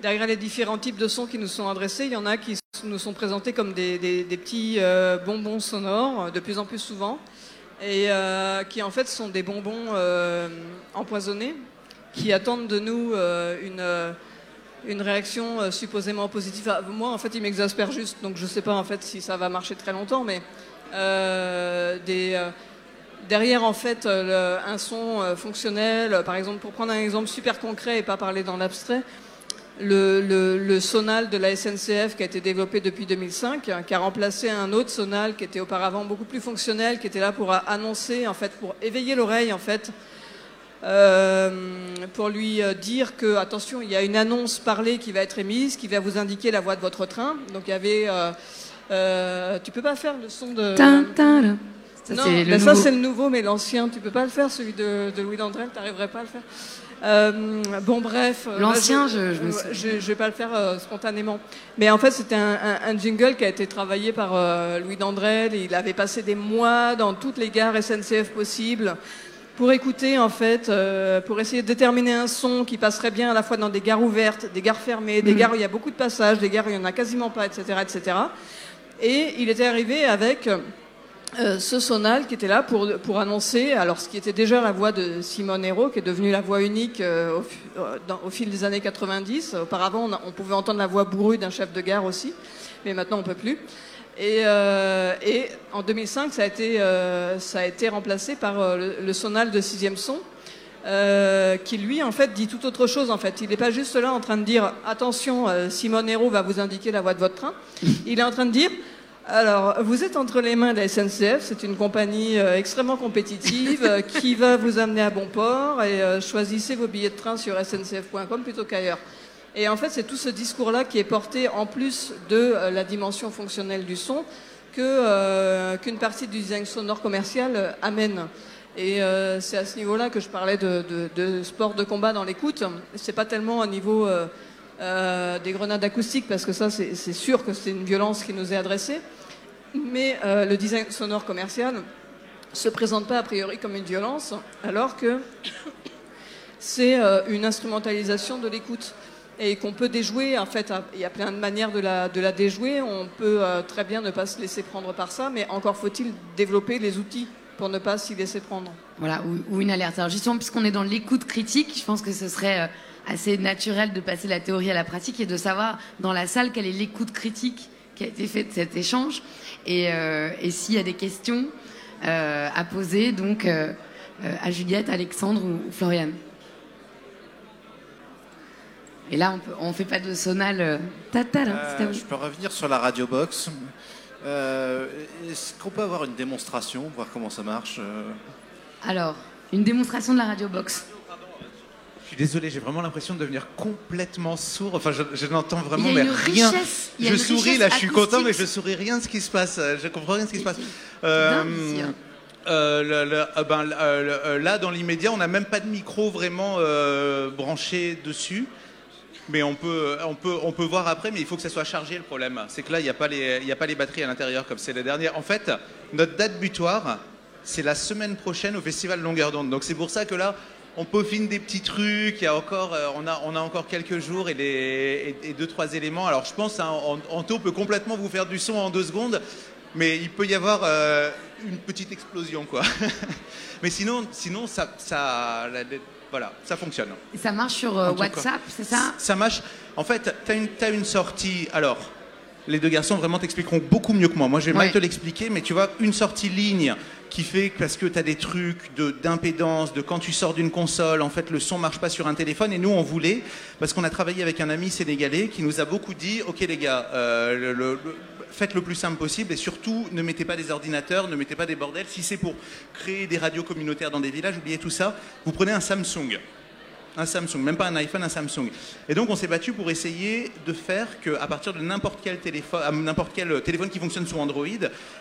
derrière les différents types de sons qui nous sont adressés, il y en a qui nous sont présentés comme des, des, petits euh, bonbons sonores euh, de plus en plus souvent et qui en fait sont des bonbons empoisonnés qui attendent de nous une, une réaction supposément positive. Ah, moi en fait il m'exaspère juste donc je sais pas en fait si ça va marcher très longtemps mais derrière en fait euh, un son euh, fonctionnel, par exemple pour prendre un exemple super concret et pas parler dans l'abstrait, le, sonal de la SNCF qui a été développé depuis 2005, hein, qui a remplacé un autre sonal qui était auparavant beaucoup plus fonctionnel, qui était là pour annoncer en fait, pour éveiller l'oreille en fait, euh, pour lui dire que attention, il y a une annonce parlée qui va être émise, qui va vous indiquer la voie de votre train. Donc il y avait, euh, tu peux pas faire le son de ça, non, ben ça c'est le nouveau, mais l'ancien, tu peux pas le faire, celui de, Louis Dandrel, tu n'arriverais pas à le faire. Euh, bon, bref. Euh, l'ancien, je, je, je, vais pas le faire euh, spontanément. Mais en fait, c'était un, jingle qui a été travaillé par Louis Dandrel. Il avait passé des mois dans toutes les gares SNCF possibles pour écouter, en fait, pour essayer de déterminer un son qui passerait bien à la fois dans des gares ouvertes, des gares fermées, des mm. gares où il y a beaucoup de passages, des gares où il y en a quasiment pas, etc., etc. Et il était arrivé avec euh, ce sonal qui était là pour, pour annoncer, alors ce qui était déjà la voix de Simone Hérault, qui est devenue la voix unique euh, au, fil des années 90. Auparavant, on, pouvait entendre la voix bourrue d'un chef de gare aussi, mais maintenant on peut plus. Et, euh, et en 2005, ça a été, ça a été remplacé par le, sonal de sixième son, qui lui, en fait, dit tout autre chose. En fait, il n'est pas juste là en train de dire attention, Simone Hérault va vous indiquer la voie de votre train. Il est en train de dire alors, vous êtes entre les mains de la SNCF, c'est une compagnie euh, extrêmement compétitive euh, qui va vous amener à bon port et euh, choisissez vos billets de train sur sncf.com plutôt qu'ailleurs. Et en fait, c'est tout ce discours-là qui est porté en plus de la dimension fonctionnelle du son que qu'une partie du design sonore commercial amène. Et c'est à ce niveau-là que je parlais de, de, sport de combat dans l'écoute. C'est pas tellement au niveau euh, des grenades acoustiques, parce que ça, c'est sûr que c'est une violence qui nous est adressée. Mais euh, le design sonore commercial se présente pas a priori comme une violence, alors que c'est euh, une instrumentalisation de l'écoute et qu'on peut déjouer. En fait, il y a plein de manières de la, déjouer. On peut très bien ne pas se laisser prendre par ça, mais encore faut-il développer les outils pour ne pas s'y laisser prendre. Voilà, ou, ou une alerte. Alors justement, puisqu'on est dans l'écoute critique, je pense que ce serait assez naturel de passer la théorie à la pratique et de savoir dans la salle quelle est l'écoute critique qui a été faite de cet échange et, euh, s'il y a des questions euh, à poser donc euh, à Juliette, Alexandre ou, Floriane. Et là, on ne fait pas de sonal. Tata, je peux revenir sur la radio box. Est-ce qu'on peut avoir une démonstration, voir comment ça marche Alors, une démonstration de la radio box suis désolé, j'ai vraiment l'impression de devenir complètement sourd. Enfin, je, n'entends vraiment mais rien. Je souris là, je suis content, mais je souris rien de ce qui se passe. Je comprends rien de ce qui se passe. Euh, euh, euh, ben, là, dans l'immédiat, on n'a même pas de micro vraiment branché dessus. Mais on peut, on, peut, on peut voir après, mais il faut que ça soit chargé le problème. C'est que là, il n'y a, pas les, a pas les batteries à l'intérieur comme c'est les dernières. En fait, notre date butoir, c'est la semaine prochaine au Festival Longueur d'onde. Donc c'est pour ça que là, on peaufine des petits trucs. Il y a encore, euh, on, a, on a encore quelques jours et, les, et, deux, trois éléments. Alors je pense qu'Anto peut complètement vous faire du son en deux secondes, mais il peut y avoir euh, une petite explosion. quoi. mais sinon, sinon ça, ça, voilà, ça fonctionne. Et ça marche sur euh, WhatsApp, c'est ça? Ça marche. En fait, tu as une, as une sortie. Alors, les deux garçons vraiment t'expliqueront beaucoup mieux que moi. Moi, je vais mal te l'expliquer, mais tu vois, une sortie ligne qui fait que parce que tu as des trucs d'impédance, de, quand tu sors d'une console, en fait, le son marche pas sur un téléphone. Et nous, on voulait, parce qu'on a travaillé avec un ami sénégalais qui nous a beaucoup dit, ok les gars, euh, faites le plus simple possible et surtout ne mettez pas des ordinateurs, ne mettez pas des bordels. Si c'est pour créer des radios communautaires dans des villages, oubliez tout ça. Vous prenez un Samsung. un Samsung, même pas un iPhone, un Samsung. Et donc on s'est battu pour essayer de faire qu'à partir de n'importe quel quel téléphone qui fonctionne sous Android,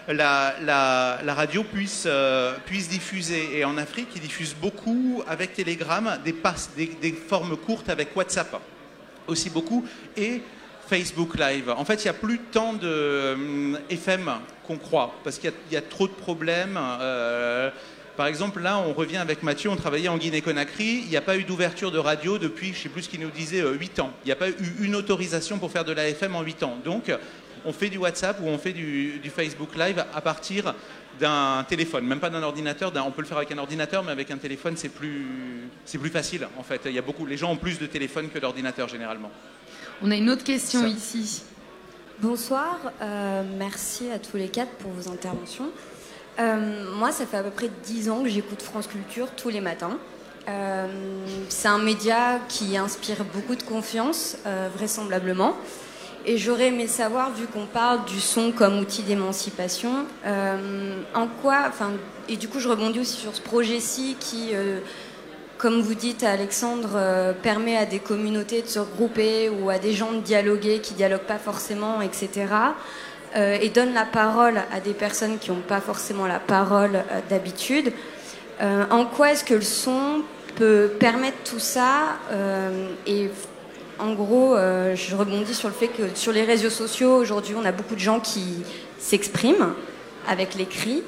la, radio puisse, euh, puisse diffuser. Et en Afrique, ils diffusent beaucoup avec Telegram des, passes, des, formes courtes avec WhatsApp aussi beaucoup Facebook Live. En fait, il n'y a plus tant de euh, FM qu'on croit parce qu'il y, a trop de problèmes. Euh, par exemple, là, on revient avec Mathieu, on travaillait en Guinée-Conakry. Il n'y a pas eu d'ouverture de radio depuis, je ne sais plus ce qu'il nous disait, 8 euh, ans. Il n'y a pas eu une autorisation pour faire de la FM en 8 ans. Donc, on fait du WhatsApp ou on fait du, Facebook Live à partir d'un téléphone, même pas d'un ordinateur. On peut le faire avec un ordinateur, mais avec un téléphone, c'est plus, plus facile en fait. Il y a beaucoup, les gens ont plus de téléphones que d'ordinateurs généralement. On a une autre question ici. Bonsoir, euh, merci à tous les quatre pour vos interventions. Euh, moi, ça fait à peu près 10 ans que j'écoute France Culture tous les matins. Euh, c'est un média qui inspire beaucoup de confiance, euh, vraisemblablement. Et j'aurais aimé savoir, vu qu'on parle du son comme outil d'émancipation, en quoi, enfin, et du coup je rebondis aussi sur ce projet-ci qui, comme vous dites Alexandre, permet à des communautés de se regrouper ou à des gens de dialoguer qui dialoguent pas forcément, etc. Euh, et donne la parole à des personnes qui n'ont pas forcément la parole euh, d'habitude. Euh, en quoi est-ce que le son peut permettre tout ça Et en gros, je rebondis sur le fait que sur les réseaux sociaux, aujourd'hui, on a beaucoup de gens qui s'expriment avec l'écrit.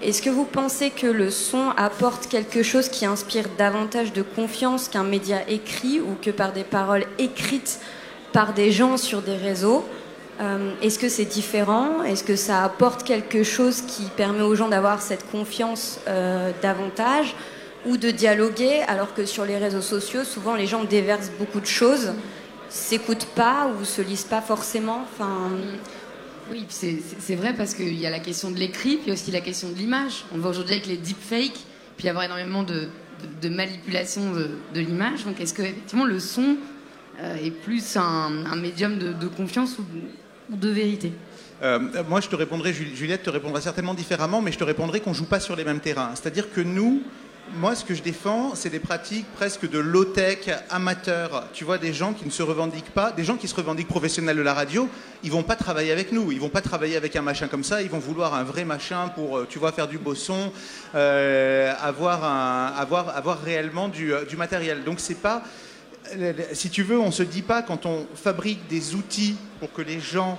Est-ce que vous pensez que le son apporte quelque chose qui inspire davantage de confiance qu'un média écrit ou que par des paroles écrites par des gens sur des réseaux euh, est-ce que c'est différent? Est-ce que ça apporte quelque chose qui permet aux gens d'avoir cette confiance euh, davantage ou de dialoguer alors que sur les réseaux sociaux, souvent les gens déversent beaucoup de choses, s'écoutent pas ou se lisent pas forcément? Enfin... Oui, c'est vrai parce qu'il y a la question de l'écrit, puis aussi la question de l'image. On voit aujourd'hui avec les deepfakes, puis y avoir énormément de, manipulation de, l'image. Donc est-ce que effectivement le son euh, est plus un, médium de, de confiance ou de vérité? Euh, moi, je te répondrai, Juliette te répondra certainement différemment, mais je te répondrai qu'on ne joue pas sur les mêmes terrains. C'est-à-dire que nous, moi, ce que je défends, c'est des pratiques presque de low-tech, amateurs. Tu vois, des gens qui ne se revendiquent pas, des gens qui se revendiquent professionnels de la radio, ils vont pas travailler avec nous. Ils vont pas travailler avec un machin comme ça. Ils vont vouloir un vrai machin pour, euh, tu vois, faire du beau son, euh, avoir, réellement du, du matériel. Donc, c'est pas si tu veux, on ne se dit pas quand on fabrique des outils pour que les gens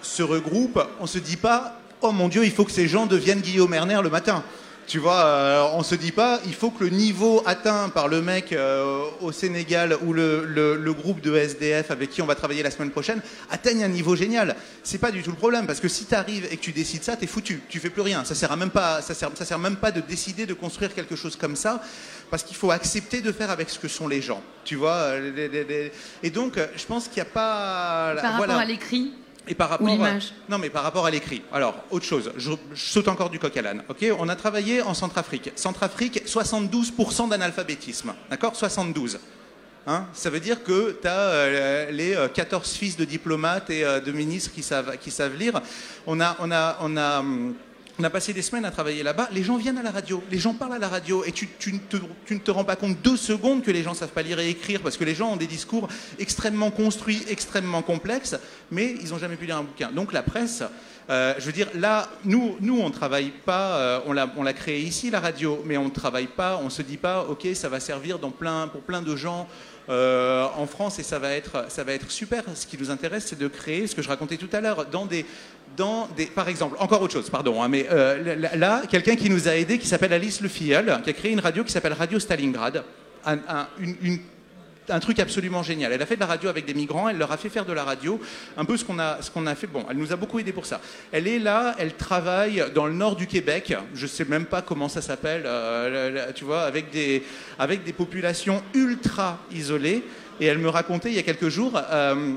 se regroupent, on ne se dit pas, oh mon Dieu, il faut que ces gens deviennent Guillaume Erner le matin. Tu vois, euh, on se dit pas, il faut que le niveau atteint par le mec euh, au Sénégal ou le, groupe de SDF avec qui on va travailler la semaine prochaine atteigne un niveau génial. C'est pas du tout le problème parce que si tu arrives et que tu décides ça, t'es foutu. Tu fais plus rien. Ça sert même pas, ça sert, ça sert même pas de décider de construire quelque chose comme ça parce qu'il faut accepter de faire avec ce que sont les gens. Tu vois, euh, et donc je pense qu'il n'y a pas. Par rapport à l'écrit et par rapport à, non, mais par rapport à l'écrit. Alors, autre chose, je, saute encore du coq à l'âne. On a travaillé en Centrafrique. Centrafrique, 72% d'analphabétisme. D'accord? 72. Hein? Ça veut dire que tu as euh, les 14 euh, fils de diplomates et euh, de ministres qui savent, qui savent lire. On a, on a, on a hum, on a passé des semaines à travailler là-bas. Les gens viennent à la radio, les gens parlent à la radio, et tu, ne te, rends pas compte deux secondes que les gens savent pas lire et écrire, parce que les gens ont des discours extrêmement construits, extrêmement complexes, mais ils n'ont jamais pu lire un bouquin. Donc la presse, euh, je veux dire, là, nous, nous on ne travaille pas, euh, on l'a créé ici, la radio, mais on ne travaille pas, on ne se dit pas, ok, ça va servir dans plein, pour plein de gens euh, en France et ça va, être, ça va être super. Ce qui nous intéresse, c'est de créer ce que je racontais tout à l'heure, dans des, dans des, par exemple, encore autre chose, pardon, hein, mais euh, là, quelqu'un qui nous a aidé, qui s'appelle Alice Le Filleul, qui a créé une radio qui s'appelle Radio Stalingrad, un, une un truc absolument génial. Elle a fait de la radio avec des migrants, elle leur a fait faire de la radio, un peu ce qu'on a, a fait. Bon, elle nous a beaucoup aidé pour ça. Elle est là, elle travaille dans le nord du Québec, je ne sais même pas comment ça s'appelle, euh, tu vois, avec des, avec des populations ultra isolées. Et elle me racontait il y a quelques jours. Euh,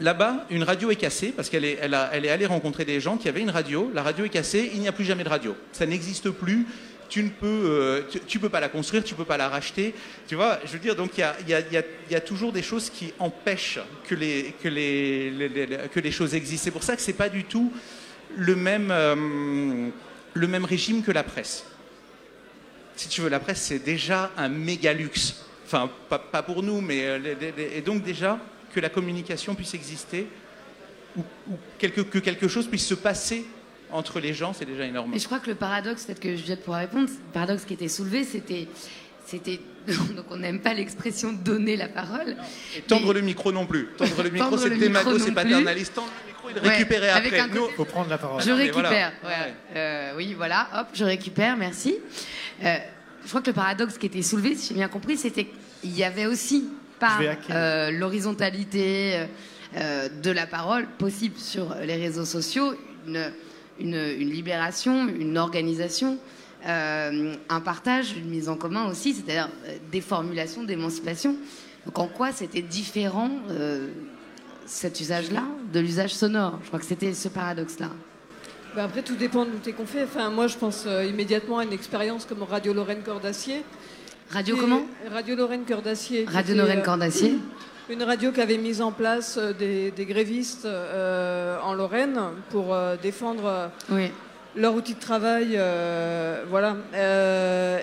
là-bas, une radio est cassée parce qu'elle est, elle, elle est allée rencontrer des gens qui avaient une radio. La radio est cassée, il n'y a plus jamais de radio. Ça n'existe plus tu ne peux, euh, tu, peux pas la construire, tu peux pas la racheter. Tu vois, je veux dire, donc il y a, y a, toujours des choses qui empêchent que les, que les, que les choses existent. C'est pour ça que c'est pas du tout le même, euh, le même régime que la presse. Si tu veux, la presse, c'est déjà un méga luxe. Enfin, pas, pour nous, mais euh, et donc déjà que la communication puisse exister ou, ou quelque- que quelque chose puisse se passer entre les gens, c'est déjà énorme. Et je crois que le paradoxe, peut-être que Juliette pourra répondre, le paradoxe qui était soulevé, c'était. c'était donc on n'aime pas l'expression donner la parole. Et tendre mais- le micro non plus. Tendre le micro, c'est démago, c'est paternaliste. Tendre le micro et le Ouais, récupérer avec après. un Nous, Faut prendre la parole. Je récupère. voilà. ouais. Euh, oui, voilà, hop, je récupère, merci. Euh, je crois que le paradoxe qui était soulevé, si j'ai bien compris, c'était qu'il y avait aussi par euh, l'horizontalité de la parole possible sur les réseaux sociaux, une, une, une libération, une organisation, euh, un partage, une mise en commun aussi, c'est-à-dire euh, des formulations d'émancipation. Donc en quoi c'était différent euh, cet usage-là de l'usage sonore? Je crois que c'était ce paradoxe-là. Bah après, tout dépend de l'outil qu'on fait. Enfin, moi, je pense euh, immédiatement à une expérience comme Radio Lorraine Cœur d'Acier. Radio comment? Radio Lorraine Cœur d'Acier. qui Radio Lorraine Cordacier. Une radio qui avait mis en place euh, des, des grévistes euh, en Lorraine pour euh, défendre Oui. leur outil de travail, euh, voilà.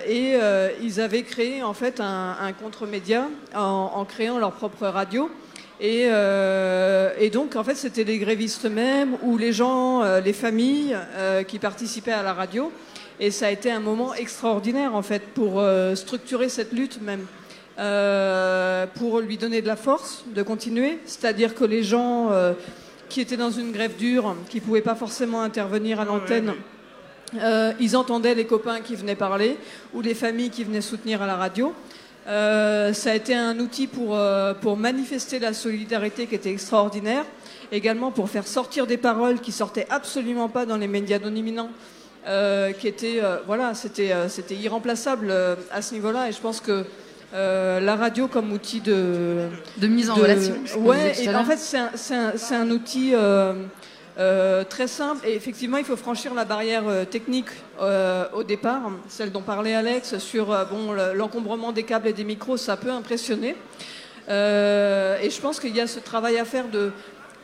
Et ils avaient créé en fait un, un contre-média en, en créant leur propre radio. Et, et donc en fait c'était les grévistes eux-mêmes ou les gens, les familles qui participaient à la radio. Et ça a été un moment extraordinaire en fait pour structurer cette lutte même. Euh, pour lui donner de la force de continuer, c'est-à-dire que les gens euh, qui étaient dans une grève dure, qui pouvaient pas forcément intervenir à l'antenne, euh, ils entendaient les copains qui venaient parler ou les familles qui venaient soutenir à la radio. Ça a été un outil pour, pour manifester la solidarité qui était extraordinaire, également pour faire sortir des paroles qui sortaient absolument pas dans les médias non imminents, euh, qui étaient, euh, voilà, c'était, euh, c'était irremplaçable à ce niveau-là. Et je pense que euh, la radio comme outil de, De mise en de- relation. Ouais, et en fait, c'est un, outil euh, euh, très simple. Et effectivement, il faut franchir la barrière euh, technique euh, au départ, celle dont parlait Alex sur euh, bon, le- l'encombrement des câbles et des micros, ça peut impressionner. Euh, et je pense qu'il y a ce travail à faire de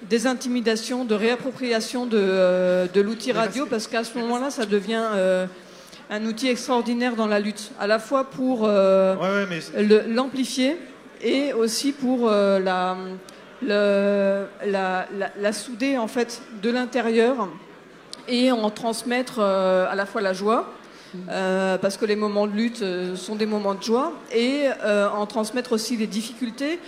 désintimidation, de réappropriation de, euh, de l'outil radio, parce qu'à ce moment-là, ça devient euh, un outil extraordinaire dans la lutte, à la fois pour euh, Ouais, ouais, mais c'est- le- l'amplifier et aussi pour euh, la, le- la, la- la souder en fait de l'intérieur et en transmettre euh, à la fois la joie. parce que les moments de lutte sont des moments de joie et en transmettre aussi les difficultés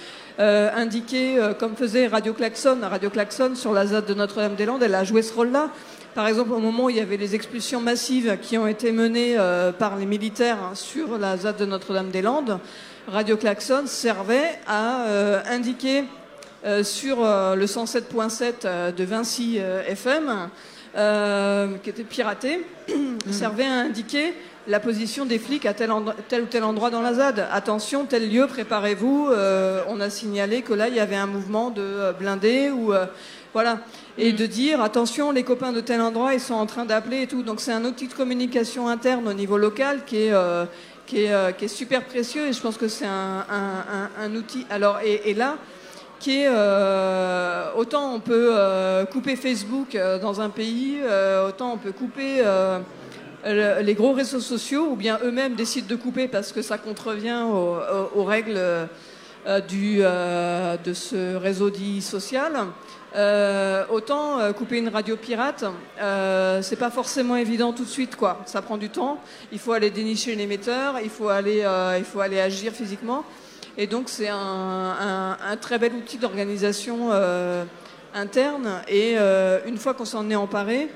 euh, indiquer euh, comme faisait Radio Klaxon Radio Klaxon sur la ZAD de Notre-Dame-des-Landes elle a joué ce rôle-là par exemple au moment où il y avait les expulsions massives qui ont été menées euh, par les militaires hein, sur la ZAD de Notre-Dame-des-Landes Radio Klaxon servait à euh, indiquer euh, sur le 107.7 euh, de Vinci FM, qui était piraté, servait à indiquer la position des flics à tel, tel ou tel endroit dans la ZAD. Attention, tel lieu, préparez-vous. on a signalé que là, il y avait un mouvement de blindés ou voilà. Et de dire attention, les copains de tel endroit, ils sont en train d'appeler et tout. Donc c'est un outil de communication interne au niveau local qui est euh, qui est, euh, qui est super précieux et je pense que c'est un, un- un- un outil. Alors et, et là, qui est euh, autant on peut couper Facebook dans un pays, autant on peut couper le- les gros réseaux sociaux, ou bien eux-mêmes décident de couper parce que ça contrevient aux, aux- aux règles euh, du, euh, de ce réseau dit social. Euh, autant euh, couper une radio pirate, euh, c'est pas forcément évident tout de suite, quoi. Ça prend du temps. Il faut aller dénicher l'émetteur, il faut aller, euh, il faut aller agir physiquement. Et donc c'est un, très bel outil d'organisation interne. Et une fois qu'on s'en est emparé,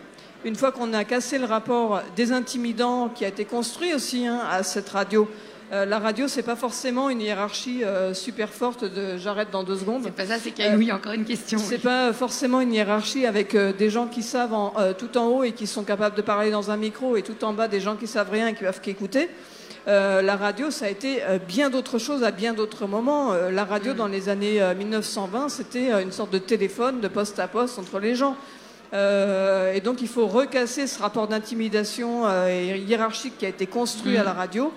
une fois qu'on a cassé le rapport désintimidant qui a été construit aussi hein, à cette radio, euh, la radio c'est pas forcément une hiérarchie euh, super forte de j'arrête dans deux secondes. C'est pas ça, c'est qu'il y a oui, encore une question. C'est pas forcément une hiérarchie avec euh, des gens qui savent en- euh, tout en haut et qui sont capables de parler dans un micro et tout en bas des gens qui savent rien et qui peuvent qu'écouter. Euh, la radio, ça a été euh, bien d'autres choses à bien d'autres moments. Euh, la radio, dans les années euh, 1920, c'était euh, une sorte de téléphone de poste à poste entre les gens. Euh, et donc, il faut recasser ce rapport d'intimidation euh, hiérarchique qui a été construit à la radio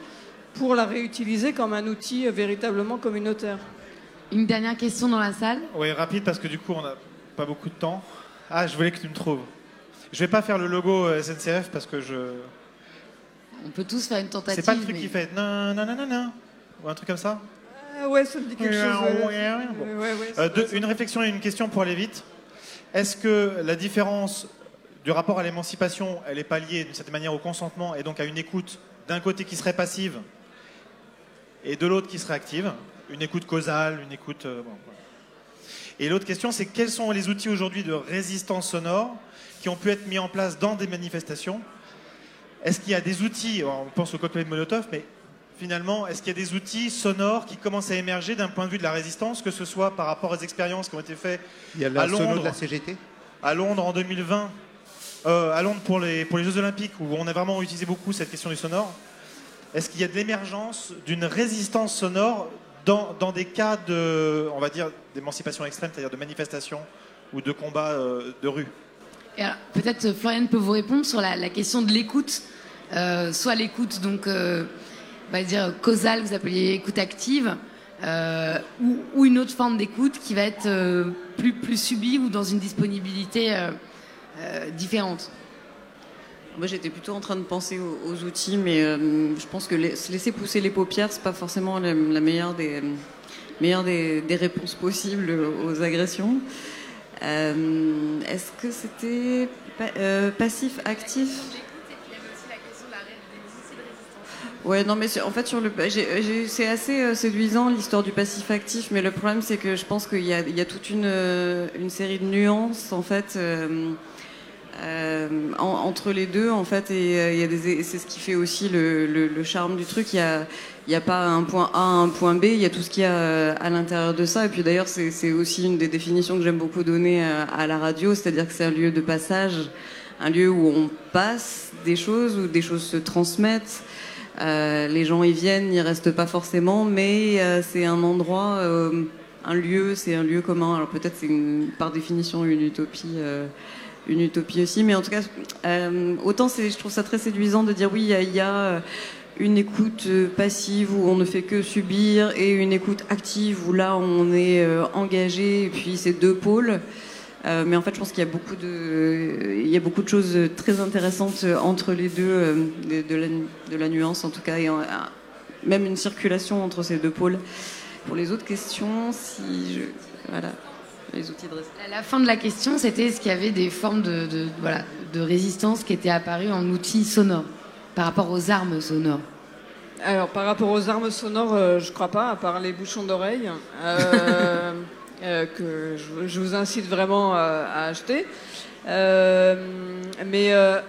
pour la réutiliser comme un outil euh, véritablement communautaire. Une dernière question dans la salle. Ouais, rapide parce que du coup, on n'a pas beaucoup de temps. Ah, je voulais que tu me trouves. Je vais pas faire le logo euh, SNCF parce que je. On peut tous faire une tentative. C'est pas le truc mais- qui fait non, non, non, non, non. Ou un truc comme ça Ah ouais, ça me dit quelque chose. Bon. Ouais, Euh, deux- une réflexion et une question pour aller vite. Est-ce que la différence du rapport à l'émancipation, elle est pas liée d'une certaine manière au consentement et donc à une écoute d'un côté qui serait passive et de l'autre qui serait active Une écoute causale, une écoute. euh, bon, voilà. Et l'autre question, c'est quels sont les outils aujourd'hui de résistance sonore qui ont pu être mis en place dans des manifestations? Est-ce qu'il y a des outils, on pense au cocktail de Molotov, mais finalement, est-ce qu'il y a des outils sonores qui commencent à émerger d'un point de vue de la résistance, que ce soit par rapport aux expériences qui ont été faites Il y a à de Londres, la CGT à Londres en 2020, euh, à Londres pour les, pour les Jeux Olympiques, où on a vraiment utilisé beaucoup cette question du sonore Est-ce qu'il y a de l'émergence d'une résistance sonore dans, dans des cas de, on va dire, d'émancipation extrême, c'est-à-dire de manifestation ou de combat euh, de rue? Peut-être euh, Floriane peut vous répondre sur la, question de l'écoute. Euh, soit l'écoute, donc, on va dire causale, vous appeliez écoute active, ou, ou une autre forme d'écoute qui va être plus, plus subie ou dans une disponibilité différente. Moi, j'étais plutôt en train de penser aux, outils, mais euh, je pense que se laisser pousser les paupières, c'est pas forcément la, meilleure des des, des réponses possibles aux agressions. Euh, Est-ce que c'était euh, passif, actif? Ouais, non, mais en fait, sur le, c'est assez séduisant l'histoire du passif-actif, mais le problème, c'est que je pense qu'il y y a toute une, une série de nuances, en fait, euh, en- entre les deux, en fait, et, euh, et c'est ce qui fait aussi le, le- le charme du truc. Il y a, a pas un point A, un point B, il y a tout ce qu'il y a euh, à l'intérieur de ça. Et puis d'ailleurs, c'est aussi une des définitions que j'aime beaucoup donner à, à la radio, c'est-à-dire que c'est un lieu de passage, un lieu où on passe des choses, où des choses se transmettent. Euh, les gens y viennent, n'y restent pas forcément, mais euh, c'est un endroit, euh, un lieu, c'est un lieu commun. Alors peut-être c'est par définition une utopie, euh, une utopie aussi, mais en tout cas, euh, autant je trouve ça très séduisant de dire oui, il y a, euh, une écoute euh, passive où on ne fait que subir et une écoute active où là on est euh, engagé et puis c'est deux pôles. Mais en fait, je pense qu'il y a beaucoup de, y a beaucoup de choses très intéressantes entre les deux, de, la, de la nuance en tout cas, et même une circulation entre ces deux pôles. Pour les autres questions, si je, voilà, les outils de résistance. La fin de la question, c'était est-ce qu'il y avait des formes de, de- voilà, de résistance qui étaient apparues en outils sonores par rapport aux armes sonores Alors, par rapport aux armes sonores, euh, je crois pas, à part les bouchons d'oreille, euh, euh, que je, je vous incite vraiment euh, à acheter. Euh, mais euh,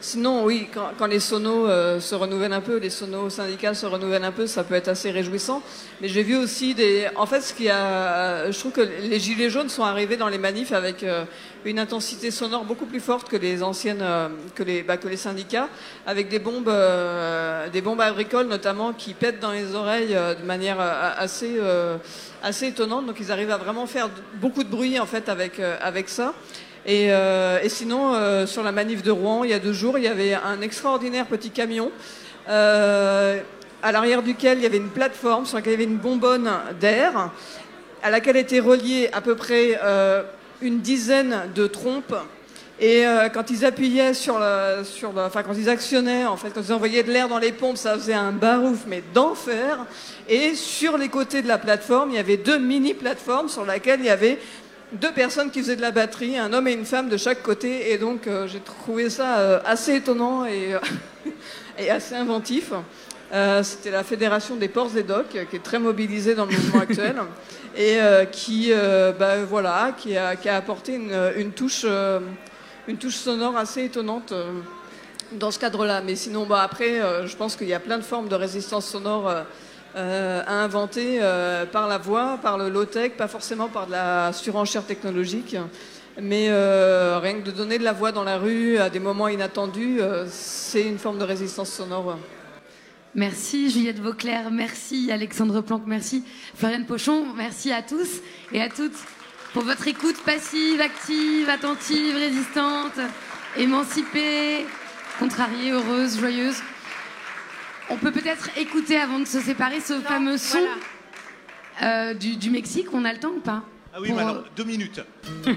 sinon, oui, quand, quand les sonos euh, se renouvellent un peu, les sonos syndicales se renouvellent un peu, ça peut être assez réjouissant. Mais j'ai vu aussi des. En fait, ce qui a, je trouve que les gilets jaunes sont arrivés dans les manifs avec euh, une intensité sonore beaucoup plus forte que les anciennes, euh, que les, bah, que les syndicats, avec des bombes, euh, des bombes agricoles notamment qui pètent dans les oreilles euh, de manière euh, assez, euh, assez étonnante. Donc ils arrivent à vraiment faire beaucoup de bruit en fait avec, euh, avec ça. Et, euh, et sinon, euh, sur la manif de Rouen, il y a deux jours, il y avait un extraordinaire petit camion. euh, à l'arrière duquel il y avait une plateforme sur laquelle il y avait une bonbonne d'air, à laquelle étaient reliées à peu près une dizaine de trompes. Et quand ils appuyaient sur enfin quand ils actionnaient, en fait, quand ils envoyaient de l'air dans les pompes, ça faisait un barouf, mais d'enfer. Et sur les côtés de la plateforme, il y avait deux mini plateformes sur lesquelles il y avait deux personnes qui faisaient de la batterie, un homme et une femme de chaque côté. Et donc euh, j'ai trouvé ça euh, assez étonnant et, euh, et assez inventif. Euh, C'était la Fédération des ports et docks, qui est très mobilisée dans le mouvement actuel et qui, bah, voilà, qui, a, qui a apporté une, une touche, une touche sonore assez étonnante dans ce cadre-là. Mais sinon, bah, après, je pense qu'il y a plein de formes de résistance sonore euh, à inventer euh, par la voix, par le low-tech, pas forcément par de la surenchère technologique. Mais euh, rien que de donner de la voix dans la rue à des moments inattendus, c'est une forme de résistance sonore. Merci Juliette Vauclair, merci Alexandre Planck, merci Floriane Pochon, merci à tous et à toutes pour votre écoute passive, active, attentive, résistante, émancipée, contrariée, heureuse, joyeuse. On peut peut-être écouter avant de se séparer ce fameux son euh, du, du Mexique. On a le temps ou pas Ah oui, Pour, mais euh, alors, deux minutes.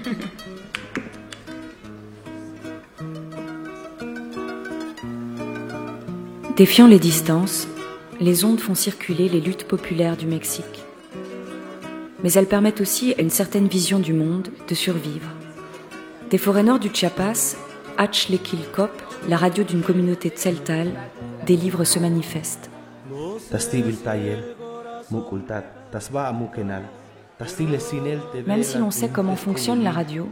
Défiant les distances, les ondes font circuler les luttes populaires du Mexique. Mais elles permettent aussi à une certaine vision du monde de survivre. Des forêts nord du Chiapas, Hachlequilcop, la radio d'une communauté tseltal, délivre ce manifeste. Même si l'on sait comment fonctionne la radio,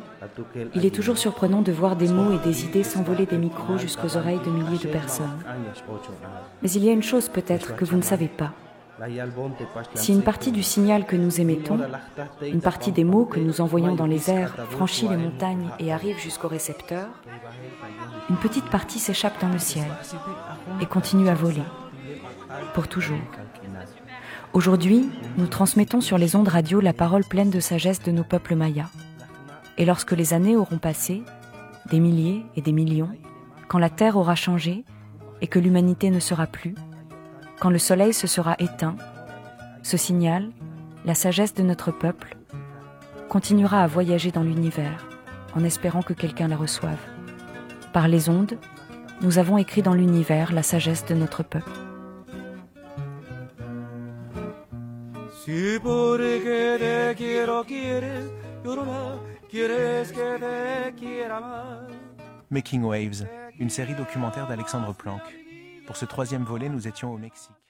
il est toujours surprenant de voir des mots et des idées s'envoler des micros jusqu'aux oreilles de milliers de personnes. Mais il y a une chose peut-être que vous ne savez pas. Si une partie du signal que nous émettons, une partie des mots que nous envoyons dans les airs franchit les montagnes et arrive jusqu'au récepteur, une petite partie s'échappe dans le ciel et continue à voler, pour toujours. Aujourd'hui, nous transmettons sur les ondes radio la parole pleine de sagesse de nos peuples mayas. Et lorsque les années auront passé, des milliers et des millions, quand la Terre aura changé et que l'humanité ne sera plus, quand le soleil se sera éteint, ce signal, la sagesse de notre peuple, continuera à voyager dans l'univers en espérant que quelqu'un la reçoive. Par les ondes, nous avons écrit dans l'univers la sagesse de notre peuple. Making Waves, une série documentaire d'Alexandre Planck. Pour ce troisième volet, nous étions au Mexique.